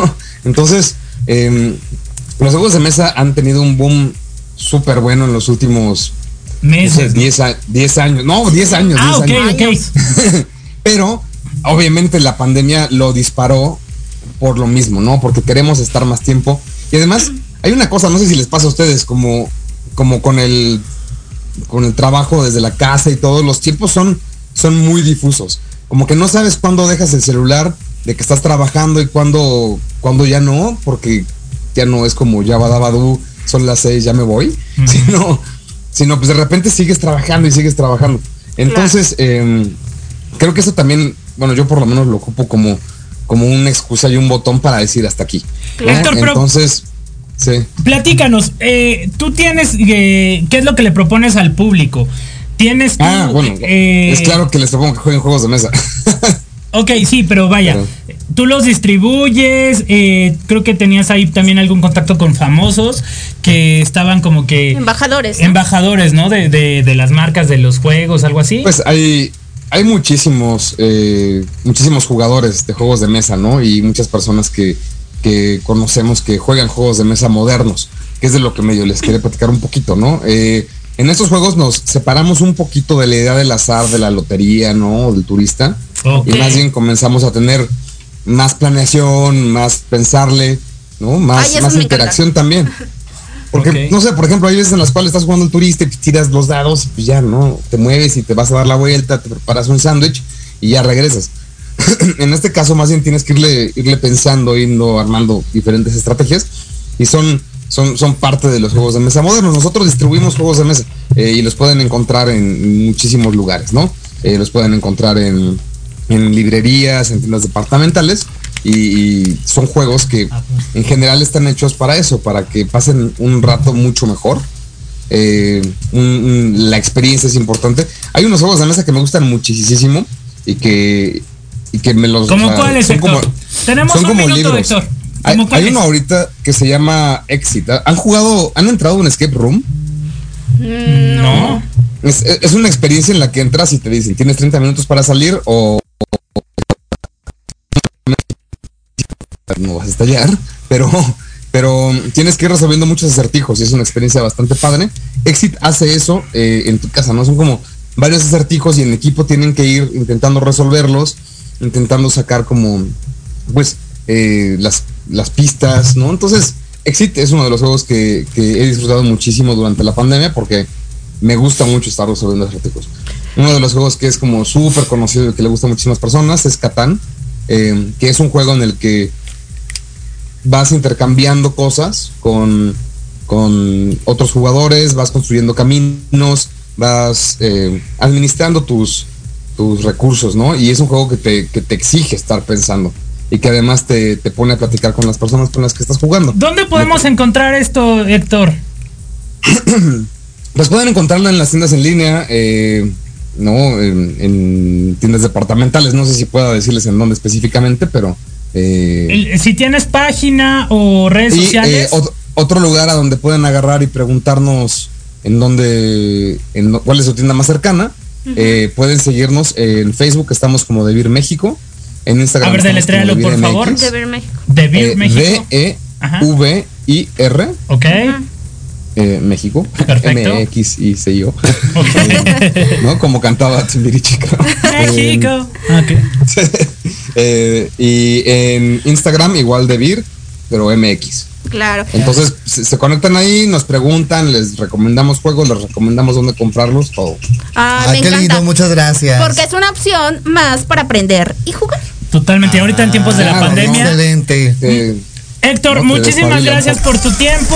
Entonces, em, los juegos de mesa han tenido un boom súper bueno en los últimos Meses. 10 a- 10 años, no, 10 años. Ah, 10 ok, años. ok. Pero obviamente la pandemia lo disparó por lo mismo, ¿no? Porque queremos estar más tiempo. Y además, hay una cosa, no sé si les pasa a ustedes, como, como con el con el trabajo desde la casa y todo, los tiempos son, son muy difusos. Como que no sabes cuándo dejas el celular de que estás trabajando y cuándo, cuándo ya no, porque ya no es como ya badabadú, son las seis, ya me voy. Sino, sino pues de repente sigues trabajando y sigues trabajando. Entonces, em, creo que eso también, bueno, yo por lo menos lo ocupo como, como una excusa y un botón para decir hasta aquí. pero- Entonces, sí. Platícanos, eh, tú tienes, eh, ¿qué es lo que le propones al público? Tienes tú, Ah, bueno, eh, es claro que les propongo que jueguen juegos de mesa. Ok, sí, pero vaya, Pero- tú los distribuyes, eh, creo que tenías ahí también algún contacto con famosos que estaban como que Embajadores. ¿no? embajadores, ¿no? De, de, de las marcas de los juegos, algo así. Pues hay, hay muchísimos, eh, muchísimos jugadores de juegos de mesa, ¿no? Y muchas personas que, que conocemos que juegan juegos de mesa modernos, que es de lo que medio les quería platicar un poquito, ¿no? Eh, en estos juegos nos separamos un poquito de la idea del azar, de la lotería, ¿no? Del turista. Ok. Y más bien comenzamos a tener más planeación, más pensarle, ¿no? Más, Ay, más interacción también. Porque, no sé, por ejemplo, hay veces en las cuales estás jugando al turista y tiras los dados y pues ya, ¿no? Te mueves y te vas a dar la vuelta, te preparas un sándwich y ya regresas. en este caso, más bien tienes que irle, irle pensando, yendo armando diferentes estrategias y son, son, son parte de los juegos de mesa modernos. Nosotros distribuimos juegos de mesa eh, y los pueden encontrar en muchísimos lugares, ¿no? Eh, los pueden encontrar en, en librerías, en tiendas departamentales y, y son juegos que en general están hechos para eso, para que pasen un rato mucho mejor. Eh, un- un- la experiencia es importante. Hay unos juegos de mesa que me gustan muchísimo y que, y que me los... ¿Cómo cuáles, Tenemos son un como minuto, libros. Héctor. Hay, uno ahorita que se llama Exit. ¿Han jugado, han entrado a un escape room? No. Es, es una experiencia en la que entras y te dicen, tienes 30 minutos para salir o... No vas a estallar, pero, pero tienes que ir resolviendo muchos acertijos y es una experiencia bastante padre. Exit hace eso eh, en tu casa, ¿no? Son como varios acertijos y en equipo tienen que ir intentando resolverlos, intentando sacar como, pues, eh, las, las pistas, ¿no? Entonces, Exit es uno de los juegos que, he disfrutado muchísimo durante la pandemia porque me gusta mucho estar resolviendo acertijos. Uno de los juegos que es como súper conocido y que le gusta a muchísimas personas es Catán, eh, que es un juego en el que vas intercambiando cosas con, con otros jugadores, vas construyendo caminos, vas eh, administrando tus, tus recursos, ¿no? Y es un juego que te, que te exige estar pensando y que además te, te pone a platicar con las personas con las que estás jugando. ¿Dónde podemos encontrar esto, Héctor? Pues pueden encontrarlo en las tiendas en línea, eh, no, en, en tiendas departamentales. No sé si pueda decirles en dónde específicamente, pero. eh, si tienes página o redes y, sociales. eh, ot- otro lugar a donde pueden agarrar y preguntarnos en dónde, en cuál es su tienda más cercana. eh, pueden seguirnos en Facebook, estamos como De Vir México. En Instagram. A ver, deletréalo, por favor. MX. De México. de Beer Eh, México. D-E-V-I-R. ok. eh, México. Perfecto. M-X-I-C-I-O. Ok. ¿No? Como cantaba Timbiriche. creo. México. Ok. Eh, y en Instagram igual de Vir pero MX. Claro. Entonces se, se conectan ahí, nos preguntan, les recomendamos juegos, les recomendamos dónde comprarlos, todo. Ah, Ay, me qué encanta. lindo, muchas gracias. Porque es una opción más para aprender y jugar. Totalmente. Ahorita en tiempos de la claro, pandemia. Excelente. Eh, Héctor, No te muchísimas gracias por tu tiempo.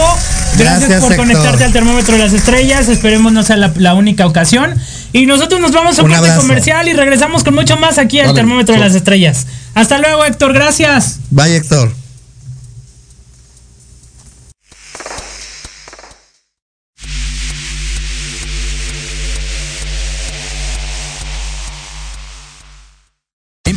Gracias, Gracias, por Héctor. conectarte al termómetro de las estrellas. Esperemos no sea la, la única ocasión. Y nosotros nos vamos a un corte comercial y regresamos con mucho más aquí al Vale, termómetro de las estrellas. Hasta luego, Héctor. Gracias. Bye, Héctor.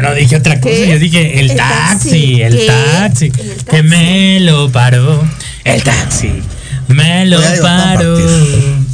Yo no dije otra cosa, ¿Qué? yo dije el, El taxi, taxi. el taxi, El que me lo paró, el taxi, me lo paró,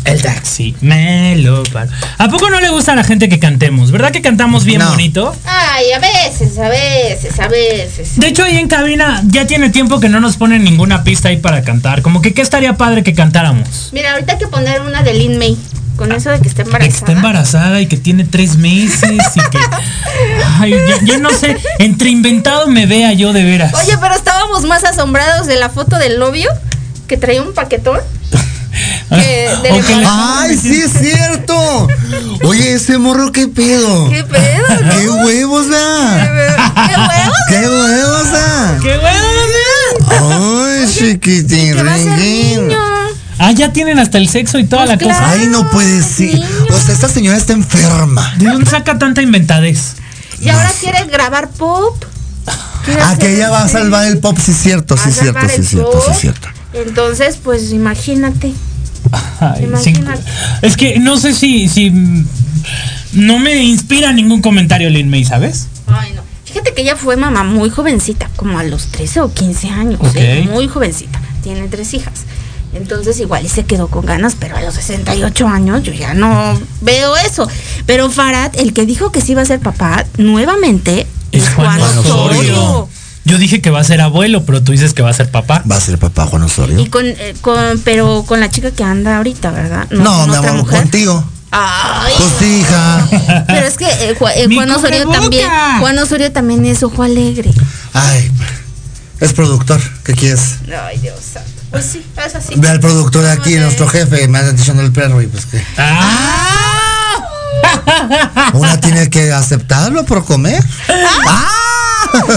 el taxi, me lo paró. ¿A poco no le gusta a la gente que cantemos? ¿Verdad que cantamos bien No. bonito? Ay, a veces, a veces, a veces. De hecho, ahí en cabina ya tiene tiempo que no nos ponen ninguna pista ahí para cantar. Como que qué estaría padre que cantáramos. Mira, ahorita hay que poner una de Lin May. Con eso de que está embarazada. que está embarazada y que tiene tres meses y que. Ay, ya, ya no sé. Entre inventado me vea yo de veras. Oye, pero estábamos más asombrados de la foto del novio que traía un paquetón. que le- ¡Ay, sí es cierto! Oye, ese morro, ¿qué pedo? ¿Qué pedo? no? ¿Qué huevos da? ¿Qué huevos? ¿Qué huevos da? ¡Qué bueno! ¡Ay, chiquitín, ¿Qué va a ser ringuín! niño? Ah, ya tienen hasta el sexo y toda Pues la cosa. Ay, no puede ser. O sea, esta señora está enferma. ¿De dónde saca tanta inventadez? Y ahora quiere grabar pop. Ah, que ella va a salvar el pop, sí es cierto, sí es cierto, sí es cierto, sí es cierto. Entonces, pues imagínate. Ay, Imagínate. Es que no sé si, si no me inspira ningún comentario Lin May, ¿sabes? Ay, no. Fíjate que ella fue mamá muy jovencita, como a los 13 o 15 años. ¿eh? Muy jovencita. Tiene tres hijas. Entonces igual y se quedó con ganas, pero a los 68 años yo ya no veo eso. Pero Farad, el que dijo que sí iba a ser papá, nuevamente es Juan Osorio. Yo dije que va a ser abuelo, pero tú dices que va a ser papá. Va a ser papá Juan Osorio. Y con, eh, con, pero con la chica que anda ahorita, ¿verdad? No, con mi otra amor, mujer. contigo. Ay, Pues sí, hija. pero es que eh, eh, Juan Osorio también, Juan Osorio también es ojo alegre. Ay, es productor. ¿Qué quieres? Ay, Dios santo. Pues sí, es así. Ve al productor de aquí, nuestro jefe, me anda echando el perro y pues que. ¡Ah! Una tiene que aceptarlo por comer. ¡Ah!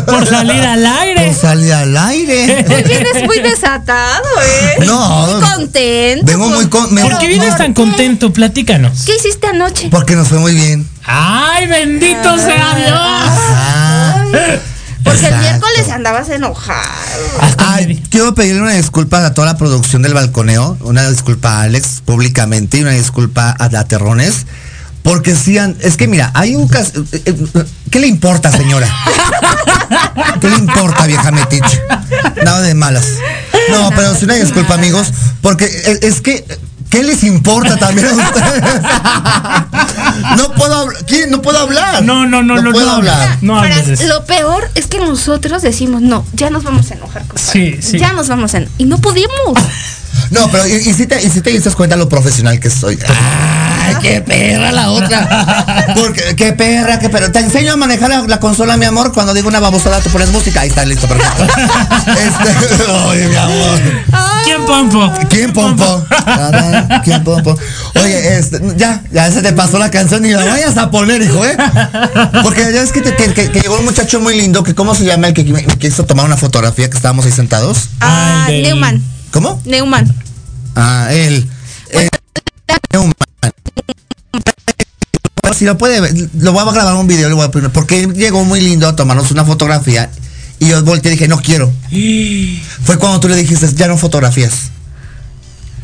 Por salir al aire. Por salir al aire. Hoy vienes muy desatado, ¿eh? No. Muy contento. Vengo muy con. ¿Por qué vienes tan contento? Platícanos. ¿Qué hiciste anoche? Porque nos fue muy bien. ¡Ay, bendito sea Dios! Ah. Porque el Exacto. miércoles andabas enojado. Ay, quiero pedirle una disculpa a toda la producción del balconeo, una disculpa a Alex públicamente y una disculpa a la Terrones. Porque sí, han- es que mira, hay un caso. eh, eh, ¿Qué le importa, señora? ¿Qué le importa, vieja metiche? Nada de malas. No, pero sí una disculpa, amigos, porque eh, es que. ¿Qué les importa también a ustedes? No puedo hablar. ¿Quién? No puedo hablar. No, no, no, no, puedo no. hablar. No Para- hables de eso. lo peor es que nosotros decimos, no, ya nos vamos a enojar con Sí, sí. Ya nos vamos a enojar. Y no pudimos. No, pero y, y si te, y si te diste cuenta lo profesional que soy. ¡Ay, qué perra la otra! Porque, qué perra, qué perra. Te enseño a manejar la, la consola, mi amor. Cuando digo una babosada, te pones música. Ahí está, listo, perfecto. Este, oye, mi amor. ¿Quién, Pompo? ¿Quién pompo? ¿Quién pompo? Oye, este, ya, ya se te pasó la canción y la vayas a poner, hijo, ¿eh? Porque ya es que, te- que, que- que llegó un muchacho muy lindo, que ¿cómo se llama el que me, me quiso tomar una fotografía que estábamos ahí sentados? Ah, Neumann. ¿Cómo? Neumann. Ah, él. él Si lo puede ver, lo voy a grabar un video, lo voy a poner, porque llegó muy lindo a tomarnos una fotografía y yo volteé y dije, no quiero. Fue cuando tú le dijiste, ya no fotografías.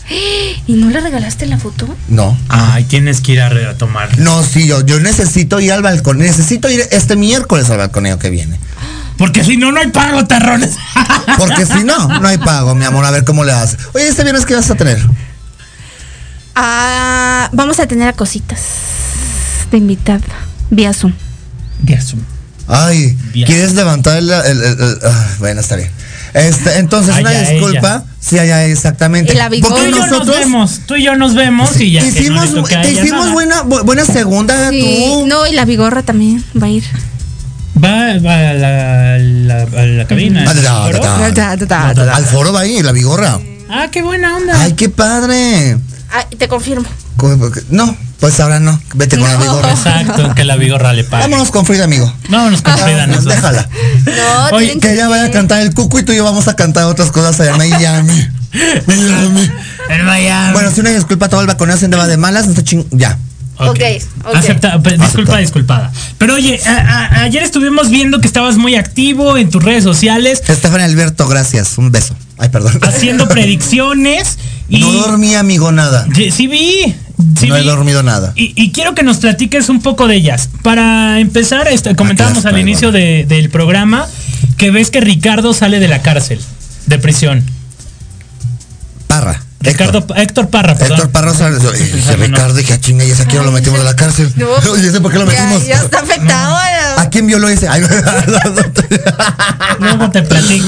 ¿Y no le regalaste la foto? No. Ay, tienes que ir a, re- a tomar. No, sí, yo, yo necesito ir al balcón, necesito ir este miércoles al balconeo que viene. Porque si no, no hay pago, terrones. Porque si no, no hay pago, mi amor, a ver cómo le haces. Oye, este viernes, ¿qué vas a tener? Ah, vamos a tener a cositas de invitada. Vía Zoom. Dios. Ay, Bien. ¿quieres levantar el... el- el- el- ah, bueno, está bien. Este, entonces, una Allá disculpa. Sí, allá, exactamente. La. Porque Tú y yo nos nosotros vemos. Tú y yo nos vemos y ya. que no hicimos, te ella hicimos nada. buena, bu- buena segunda, Sí, tú. no, y la bigorra también va a ir. Va, va a la, la, a la cabina. Da, da, ¿Foro? da, Da, da, da, da, da. Al foro va a ir, la bigorra. Ah, qué buena onda. Ay, qué padre. Ah, te confirmo. Co- No, pues ahora no. Vete con la No. bigorra. Exacto, que la vigorra le pague. Vámonos con Frida, amigo. Vámonos con Frida. nos- Déjala. No, Oye, Que ella vaya a cantar el cucu y tú y yo vamos a cantar otras cosas allá en Miami. Miami. En Miami. Bueno, si una disculpa a todo el se andaba de malas, no está ching... Ya. Ok, Ok, ok. Acepta- disculpa, Aceptado. disculpada. Pero oye, a- a- ayer estuvimos viendo que estabas muy activo en tus redes sociales, Estefania Alberto, gracias. Un beso. Ay, perdón. haciendo predicciones y No dormí, amigo, nada. Sí vi, sí no he dormido nada. Y, y quiero que nos platiques un poco de ellas. Para empezar, este, comentábamos las al inicio de- del programa que ves que Ricardo sale de la cárcel, de prisión. Ricardo, Héctor. Héctor Parra, perdón. Héctor Parra Dije. Ricardo, dije, "Ah, chinga, y ese aquí no lo metimos de la cárcel. No, Oye, ¿ese por qué lo metimos? ya está afectado. ¿A quién violó ese? Ay, Luego te platico.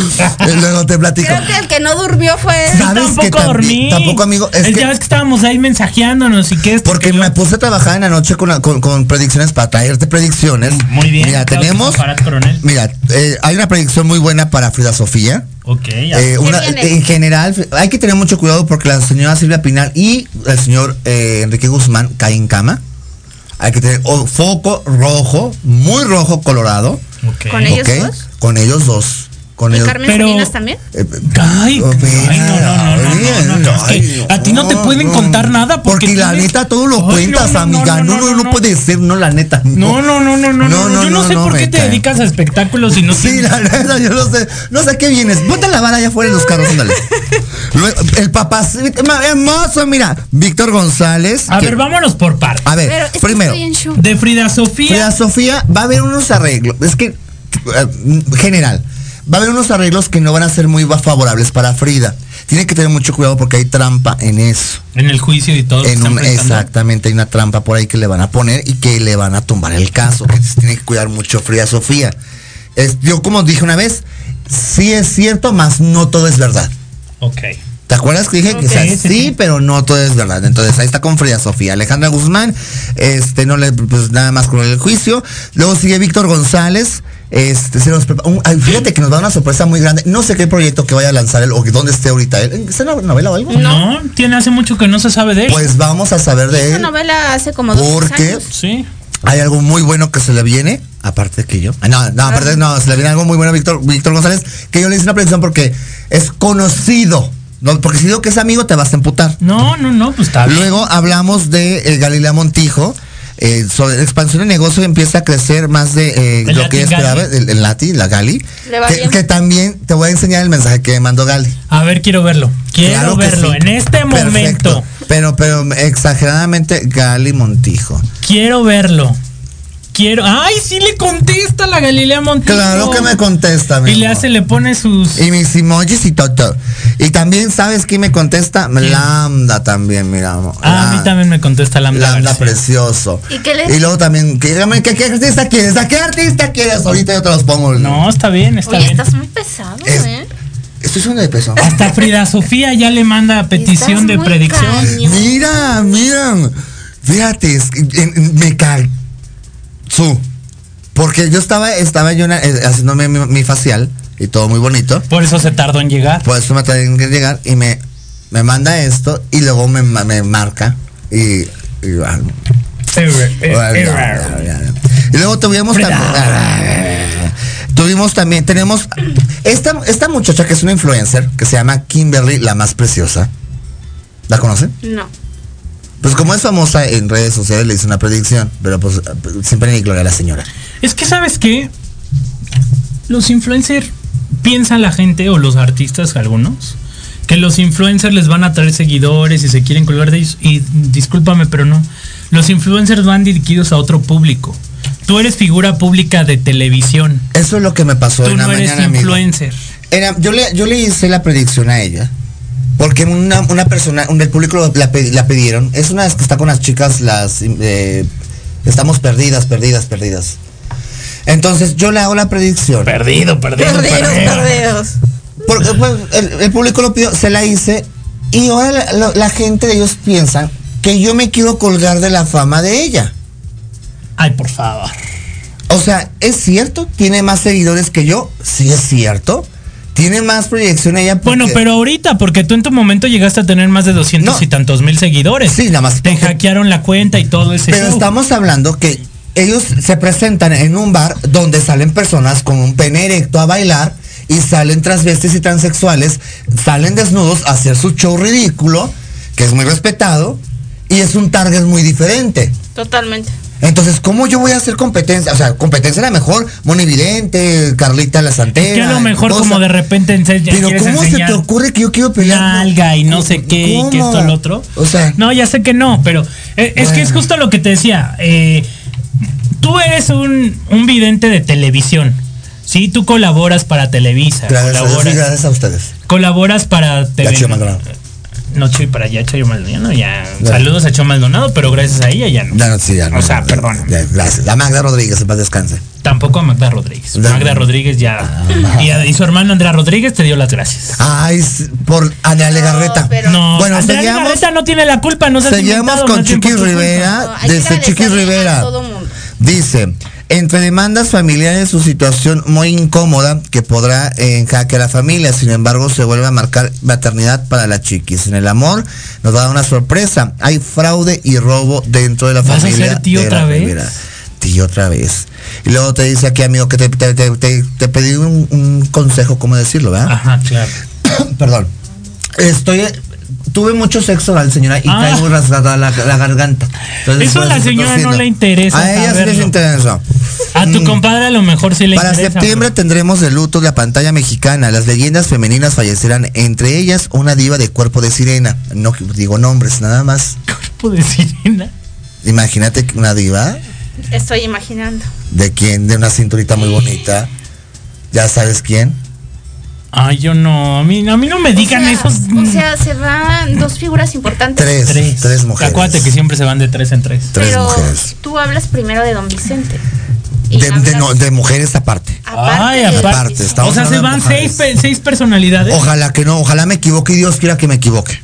Luego te platico. Creo que el que no durmió fue. ¿Sabes que tampoco tambi- dormí. tampoco, amigo, es Es que- ya ves que estábamos ahí mensajeándonos y que esto, Porque que me puse a trabajar en la noche con, con- con predicciones para traerte predicciones. Muy bien. Mira, claro que tenemos. Mira, eh, hay una predicción muy buena para Frida Sofía. Ok. Eh, una- viene? en general, hay que tener mucho cuidado porque la señora Silvia Pinal y el señor eh, Enrique Guzmán caen en cama. Hay que tener oh, foco rojo, muy rojo colorado. Con ellos. Con ellos dos. Con ¿Y el Carmen Pero- Salinas también? eh, Ay, Oh, ay, no, no, no, no, no, no, no, es que ay, a ti no te pueden contar nada porque, Porque la tienes- neta todo lo Ay, cuentas, no, no, amiga. No no, no, puede ser, no, la neta. No, no, no, no, no, no, Yo no, sé por qué te cae. dedicas a espectáculos y no Sí, tienes- la neta, yo no sé. No sé qué vienes. Ponte la vara allá afuera en los carros, ándale. El papá, hermoso, mira. Víctor González. A que- ver, vámonos por partes. A ver, Pero es que primero. De Frida Sofía. Frida Sofía va a haber unos arreglos. Es que, eh, general, va a haber unos arreglos que no van a ser muy favorables para Frida. Tiene que tener mucho cuidado porque hay trampa en eso. En el juicio y todo. En un- exactamente, hay una trampa por ahí que le van a poner y que le van a tumbar el caso. Que se tiene que cuidar mucho Frida Sofía. Es- yo como dije una vez, sí es cierto, más no todo es verdad. Ok. ¿Te acuerdas que dije que o sea, sí, sí. pero no todo es verdad? Entonces ahí está con Frida Sofía. Alejandra Guzmán, este, no le, pues nada más con el juicio. Luego sigue Víctor González. Este, se nos un- ay, fíjate que nos da una sorpresa muy grande. No sé qué proyecto que vaya a lanzar él o que dónde esté ahorita él. ¿Está en una novela o algo? No. tiene hace mucho que no se sabe de él. Pues vamos a saber de Esa él. novela hace como dos ¿Por qué? años. Sí. Hay algo muy bueno que se le viene, aparte que yo. Ah, No, no, aparte no, se le viene algo muy bueno a Víctor, Víctor González, que yo le hice una predicción porque es conocido. No, porque si digo que es amigo, te vas a emputar. No, no, no, pues está bien. Luego hablamos de eh, Galilea Montijo. Eh, sobre la expansión de negocio empieza a crecer más de eh, El lo Latin que esperaba, el, el Lati, la Gali. Que, también te voy a enseñar el mensaje que me mandó Gali. A ver, quiero verlo. Quiero Claro verlo sí. en este Perfecto. momento. Pero, pero exageradamente Gali Montijo. Quiero verlo. Quiero. ¡Ay, sí le contesta la Galilea Montijo! Claro que me contesta, mi Y le amor. hace, le pone sus. Y mis emojis y todo. Y también, ¿sabes quién me contesta? Lambda también, mira. amor. Ah, a mí también me contesta Lambda. Lambda García. precioso. ¿Y qué le- Y luego también, ¿qué, qué artista quieres? ¿A qué artista quieres? Ahorita yo te los pongo. No, está bien, está Oye, bien. estás muy pesado, Es- ¿eh? Estoy subiendo de peso. Hasta Frida Sofía ya le manda petición Estás de muy predicción. cañón. Mira, mira. Fíjate, es que, en- en- me cae. Su. Porque yo estaba, estaba yo na- eh, haciéndome mi, mi facial y todo muy bonito. Por eso se tardó en llegar. Por eso me tienen que llegar y me, me manda esto y luego me, me marca y, y, ah, y luego tuvimos también tuvimos también tenemos esta esta muchacha que es una influencer que se llama Kimberly la más preciosa ¿la conocen? No. Pues como es famosa en redes sociales le hice una predicción pero pues siempre ni gloria a la señora Es que, ¿sabes qué? Los influencers piensan la gente o los artistas, algunos, que los influencers les van a traer seguidores y se quieren colgar de ellos. Y discúlpame, pero no. Los influencers van dirigidos a otro público. Tú eres figura pública de televisión. eso es lo que me pasó Tú en no eres mañana influencer. Era, yo, le, yo le hice la predicción a ella. Porque una, una persona, un del público la, la pidieron. Es una que está con las chicas, las eh, estamos perdidas, perdidas, perdidas. Entonces yo le hago la predicción. Perdido, perdido, Perdidos, perdido. perdidos. Porque pues, el, el público lo pidió, se la hice. Y ahora la, la- la gente de ellos piensan que yo me quiero colgar de la fama de ella. Ay, por favor. O sea, ¿es cierto? ¿Tiene más seguidores que yo? Sí, es cierto. Tiene más proyección ella. porque- Bueno, pero ahorita, porque tú en tu momento llegaste a tener más de 200 No. y tantos mil seguidores. Sí, nada más. Te porque- hackearon la cuenta y todo ese Pero show. estamos hablando que ellos se presentan en un bar donde salen personas con un pene erecto a bailar y salen transvestis y transexuales, salen desnudos a hacer su show ridículo, que es muy respetado, y es un target muy diferente. Totalmente. Entonces, ¿cómo yo voy a hacer competencia? O sea, competencia a la mejor, Moni Vidente, Carlita la Santera. que a lo mejor cosa. como de repente ense- ya Pero ¿cómo se te ocurre que yo quiero pelear? nalga y no sé qué y que ¿Cómo? esto lo otro. O sea, No, ya sé que no, pero eh, es que es justo lo que te decía. eh, tú eres un, un vidente de televisión. Sí, tú colaboras para Televisa. gracias, colaboras, gracias a ustedes. colaboras para TV. Chio Maldonado. No, Chuy, para allá, Chayo Maldonado, ya. Saludos a Cho Maldonado, pero gracias a ella ya no. Ya no, sí, ya no. O sea, no, perdón. ya, gracias. La Magda Rodríguez, en paz descanse. Tampoco a Magda Rodríguez. Magda Rodríguez ya. Y, a- y su hermano Andrea Rodríguez te dio las gracias. Ay, s- por Ana Legarreta. pero- No, Bueno, Andrea seguíamos- Legarreta no tiene la culpa, no se Seguimos con Chiqui Rivera, desde Chiqui Rivera. todo mundo. Dice, entre demandas familiares su situación muy incómoda que podrá en jaque a la familia, sin embargo se vuelve a marcar maternidad para la chiquis. En el amor nos va a dar una sorpresa, hay fraude y robo dentro de la ¿Vas a familia. ser tío de otra la vez? Rivera. y otra vez. Y luego te dice aquí, amigo, que te, te, te- te- te pedí un, un consejo, ¿cómo decirlo, verdad? Ajá, claro. Perdón. Estoy. Tuve mucho sexo oral, señora, y Ah. traigo rasgada la, la garganta. Entonces, Eso a por la señora no le interesa A ella sí les interesa. A tu Mm. compadre a lo mejor sí le Para interesa. septiembre tendremos de luto la pantalla mexicana. Las leyendas femeninas fallecerán, entre ellas una diva de cuerpo de sirena. No digo nombres, nada más. Cuerpo de sirena. Imagínate que una diva Estoy imaginando. de quién, de una cinturita muy bonita. Ya sabes quién. Ay, yo no. A mí, a mí no me digan o sea, esos. O sea, se van dos figuras importantes. Tres, tres, mujeres. Acuérdate que siempre se van de tres en tres. Tres pero mujeres. tú hablas primero de Don Vicente. De, de hablas- no- de mujeres aparte. aparte Ay, aparte. Aparte, O sea, se van seis, pe- seis personalidades. Ojalá que no, ojalá me equivoque y Dios quiera que me equivoque.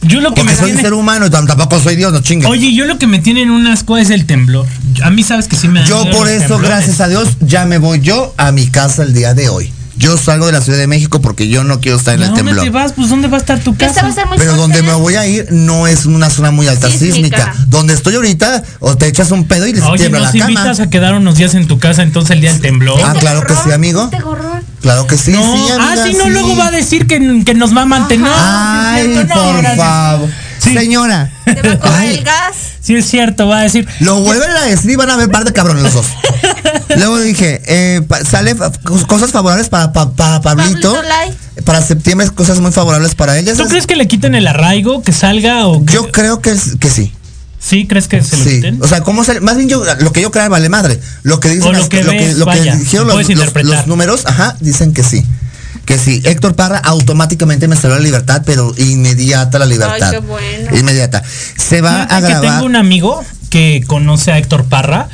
Yo lo que Porque me soy un tiene. ser humano y tam- tampoco soy Dios, no chingue. Oye, yo lo que me tiene en un asco es el temblor. A mí sabes que sí me da Yo por eso, temblores. gracias a Dios, ya me voy yo a mi casa el día de hoy. Yo salgo de la Ciudad de México porque yo no quiero estar en ¿Y a el dónde temblor. te vas? Pues ¿dónde va a estar tu Esta va a casa? estar muy Pero fuerte, donde me ¿eh? voy a ir no es una zona muy alta sísmica. Sísmica. Donde estoy ahorita, o te echas un pedo y les Oye, tiembla la cama. invitas a quedar unos días en tu casa entonces el día del temblor. Ah, claro que sí, amigo. Claro que sí, no, sí, ah, amiga, sí, no, sí. luego va a decir que, que nos va a mantener. No, Ay, no, por gracias. favor. Sí. Señora, Te va a comer Ay. el gas. Sí es cierto, va a decir. lo vuelven a decir y van a ver par de cabrones los dos. Luego dije, eh, sale cosas favorables para, pa- para Pablito. Para septiembre cosas muy favorables para ellas. ¿Tú crees que le quiten el arraigo, que salga o que- Yo creo que, es- que sí. ¿Sí? ¿Crees que se lo Sí, quiten? o sea, ¿cómo sale? Más bien yo, lo que yo creo vale madre. Lo que dicen O lo las- que ves, lo que vaya, dijeron los números, ajá, dicen que sí. Que sí. Héctor Parra automáticamente me salió la libertad, pero inmediata la libertad. qué bueno. Inmediata. Se va a que grabar. tengo un amigo que conoce a Héctor Parra.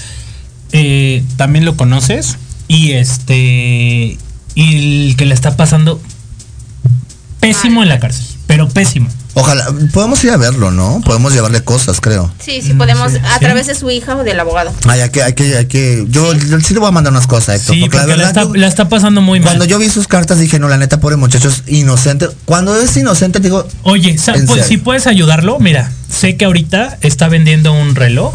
eh, También lo conoces. Y este. Y el que le está pasando pésimo en la cárcel. Pero pésimo. Ojalá, podemos ir a verlo, ¿no? Podemos llevarle cosas, creo. Sí, sí, podemos, a sí. través de su hija o del abogado. Ay, hay que, hay que, hay que. Yo, yo sí le voy a mandar unas cosas, a Héctor. Sí, porque la porque la verdad. está, yo- la está pasando muy mal. cuando yo vi sus cartas dije, no, la neta, pobre muchacho es inocente. Cuando es inocente, digo, Oye, sa- ¿En pues, si puedes ayudarlo, mira, sé que ahorita está vendiendo un reloj.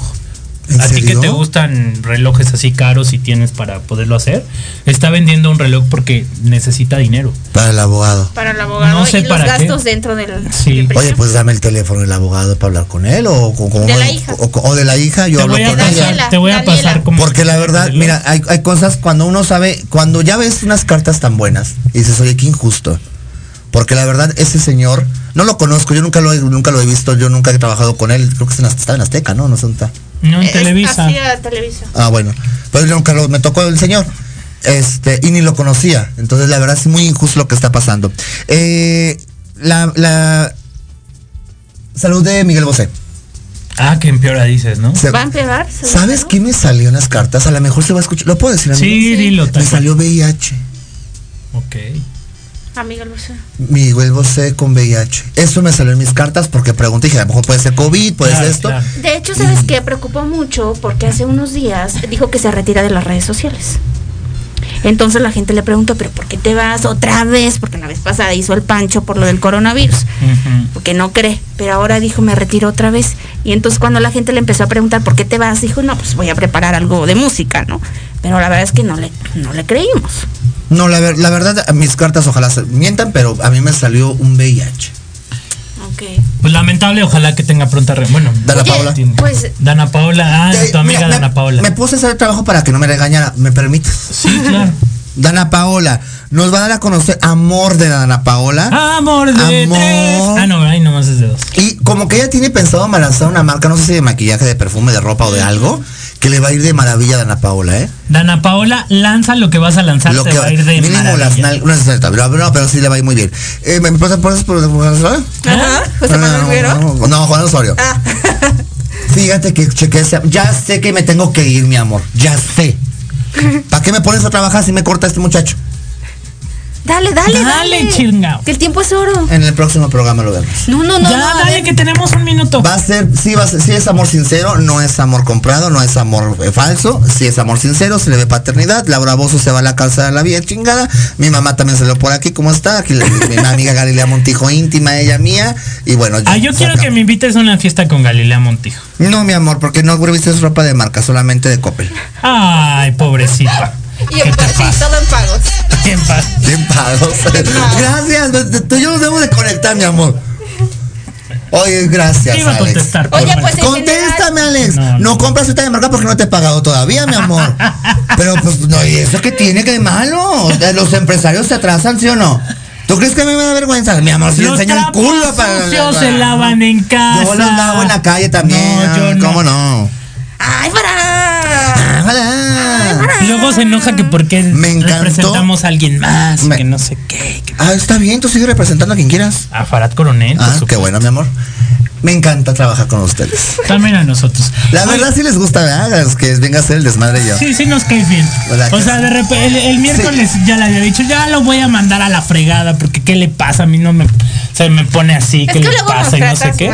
¿En A ti que te gustan relojes así caros y tienes para poderlo hacer, está vendiendo un reloj porque necesita dinero. para el abogado. Para el abogado No sé y los para qué. gastos dentro del. Sí. del Oye, pues dame el teléfono del abogado para hablar con él o con con- De la o- hija. O, o de la hija, yo Te hablo voy a con pasar, ella. Te voy a Daniela. pasar como Porque la verdad, mira, hay, hay cosas cuando uno sabe, cuando ya ves unas cartas tan buenas y dices, oye, qué injusto. Porque la verdad, ese señor, no lo conozco, yo nunca lo he, nunca lo he visto, yo nunca he trabajado con él, creo que está en, está en Azteca, ¿no? No sé dónde está. No en Es- Televisa. a. Ah, bueno. Pero yo nunca lo, me tocó el señor. Este, y ni lo conocía. Entonces, la verdad es muy injusto lo que está pasando. Eh, la, la salud de Miguel Bosé. Ah, que empeora dices, ¿no? Se- ¿Va a empeorar? ¿Sabes qué me salió en las cartas? A lo mejor se va a escuchar. ¿Lo puedo decir amigo? Sí, dilo. Me salió VIH. Ok. Amiga Lucia. Miguel Bosé con VIH. Eso me salió en mis cartas porque pregunté, dije, a lo mejor puede ser COVID, puede Claro, ser esto. claro. De hecho, ¿sabes qué? Preocupó mucho porque hace unos días dijo que se retira de las redes sociales. Entonces la gente le preguntó, ¿pero por qué te vas otra vez? Porque la vez pasada hizo el pancho por lo del coronavirus. Porque no cree. Pero ahora dijo, me retiro otra vez. Y entonces cuando la gente le empezó a preguntar, ¿por qué te vas? Dijo, no, pues voy a preparar algo de música, ¿no? Pero la verdad es que no le, no le creímos. No, la, ver- la verdad, mis cartas ojalá se mientan, pero a mí me salió un VIH. Ok. Pues lamentable, ojalá que tenga pronta re- Bueno, Dana Paola. Pues Dana Paola, ah, tu amiga mira, me- Dana Paola. Me puse a hacer el trabajo para que no me regañara. ¿Me permites? Sí, claro. Dana Paola. Nos va a dar a conocer Amor de Dana Paola. Amor de Amor. tres. Ah, no, ahí nomás es de dos. Y como que ella tiene pensado lanzar una marca, no sé si de maquillaje, de perfume, de ropa o de algo, que le va a ir de maravilla a Dana Paola, ¿eh? Dana Paola, lanza lo que vas a lanzar, Lo te que va a ir de mínimo las maravilla. no es cierto, pero, pero- pero sí le va a ir muy bien. Eh, ¿Me pasas por eso? Por, por- Ajá, José no, Manuel no, no, no, Juan Osorio. Ah. Fíjate que chequé ese- Ya sé que me tengo que ir, mi amor. Ya sé. ¿Para qué me pones a trabajar si me corta este muchacho? Dale, dale, dale. Dale, chingao. Que el tiempo es oro. En el próximo programa lo vemos. No, no, no. ya, no, dale, que tenemos un minuto. Va a ser, sí, va a ser, sí es amor sincero, no es amor comprado, no es amor eh, falso, sí es amor sincero, se le ve paternidad, Laura Bozo se va a la casa de la vida chingada, mi mamá también se lo por aquí, ¿cómo está? Aquí la- mi amiga Galilea Montijo, íntima ella mía, y bueno, Ah, yo quiero que me invites a una fiesta con Galilea Montijo. No, mi amor, porque no vistes ropa de marca, solamente de Coppel. Ay, pobrecita. Y en pa- sí, todo en pagos. Bien padre. Bien pagos. Gracias, tú y yo nos debemos de conectar, mi amor. Oye, gracias, ¿Qué iba a Alex. contestar? Oye, pues en Contéstame, general- Alex. No, No, no. compras ahorita de marca porque no te he pagado todavía, mi amor. Pero pues no, ¿y eso qué tiene que de malo? Los empresarios se atrasan, ¿sí o no? ¿Tú crees que a mí me da vergüenza? Mi amor, si le Los enseño el culo para. sucios se lavan en casa. Yo los lavo en la calle también. No, yo no. ¿Cómo no? ¡Ay, para! Ah, hola. Y luego se enoja que porque Me encantó. representamos a alguien más, Me- que no sé qué. que- Ah, está bien, tú sigues representando a quien quieras. A Farad Coronel. por Ah, qué bueno, mi amor. Me encanta trabajar con ustedes. También a nosotros. La Oye, verdad sí les gusta, ¿verdad? Es que venga a hacer el desmadre yo. Sí, sí nos caes bien. ¿Verdad O sea, de repente, el, el miércoles ya le había dicho, ya lo voy a mandar a la fregada, porque ¿qué le pasa? A mí no me, se me pone así, Es ¿qué que le pasa? Y no sé qué.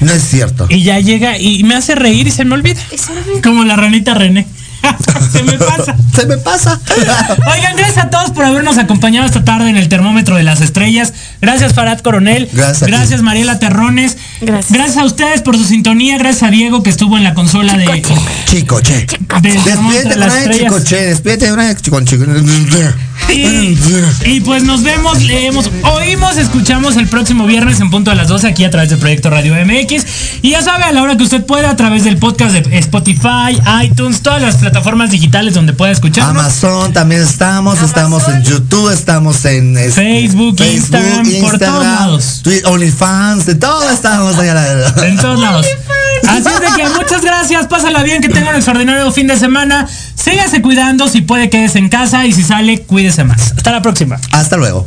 No es cierto. Y ya llega y me hace reír y se me olvida. Se Como la ranita René. se me pasa. Se me pasa. Oigan, gracias a todos por habernos acompañado esta tarde en el termómetro de las estrellas. Gracias, Farad Coronel. Gracias. Gracias, Mariela Terrones. Gracias. Gracias a ustedes por su sintonía. Gracias a Diego que estuvo en la consola de, Chico, che. Despídete de las estrellas. chico, che. Despídete de una chico, chico. Y, y pues nos vemos, leemos, oímos, escuchamos el próximo viernes en punto a las 12 aquí a través de Proyecto Radio MX. Y ya sabe, a la hora que usted pueda, a través del podcast de Spotify, iTunes, todas las plataformas digitales donde pueda escucharnos. Amazon también estamos, estamos en YouTube, estamos en este, Facebook, Instagram, por todos lados. Twitter, OnlyFans, de todo estamos allá. la- En todos lados. Así es de que muchas gracias, pásala bien, que tenga un extraordinario fin de semana. Sígase cuidando, si puede quédese en casa y si sale, cuídese más. Hasta la próxima. Hasta luego.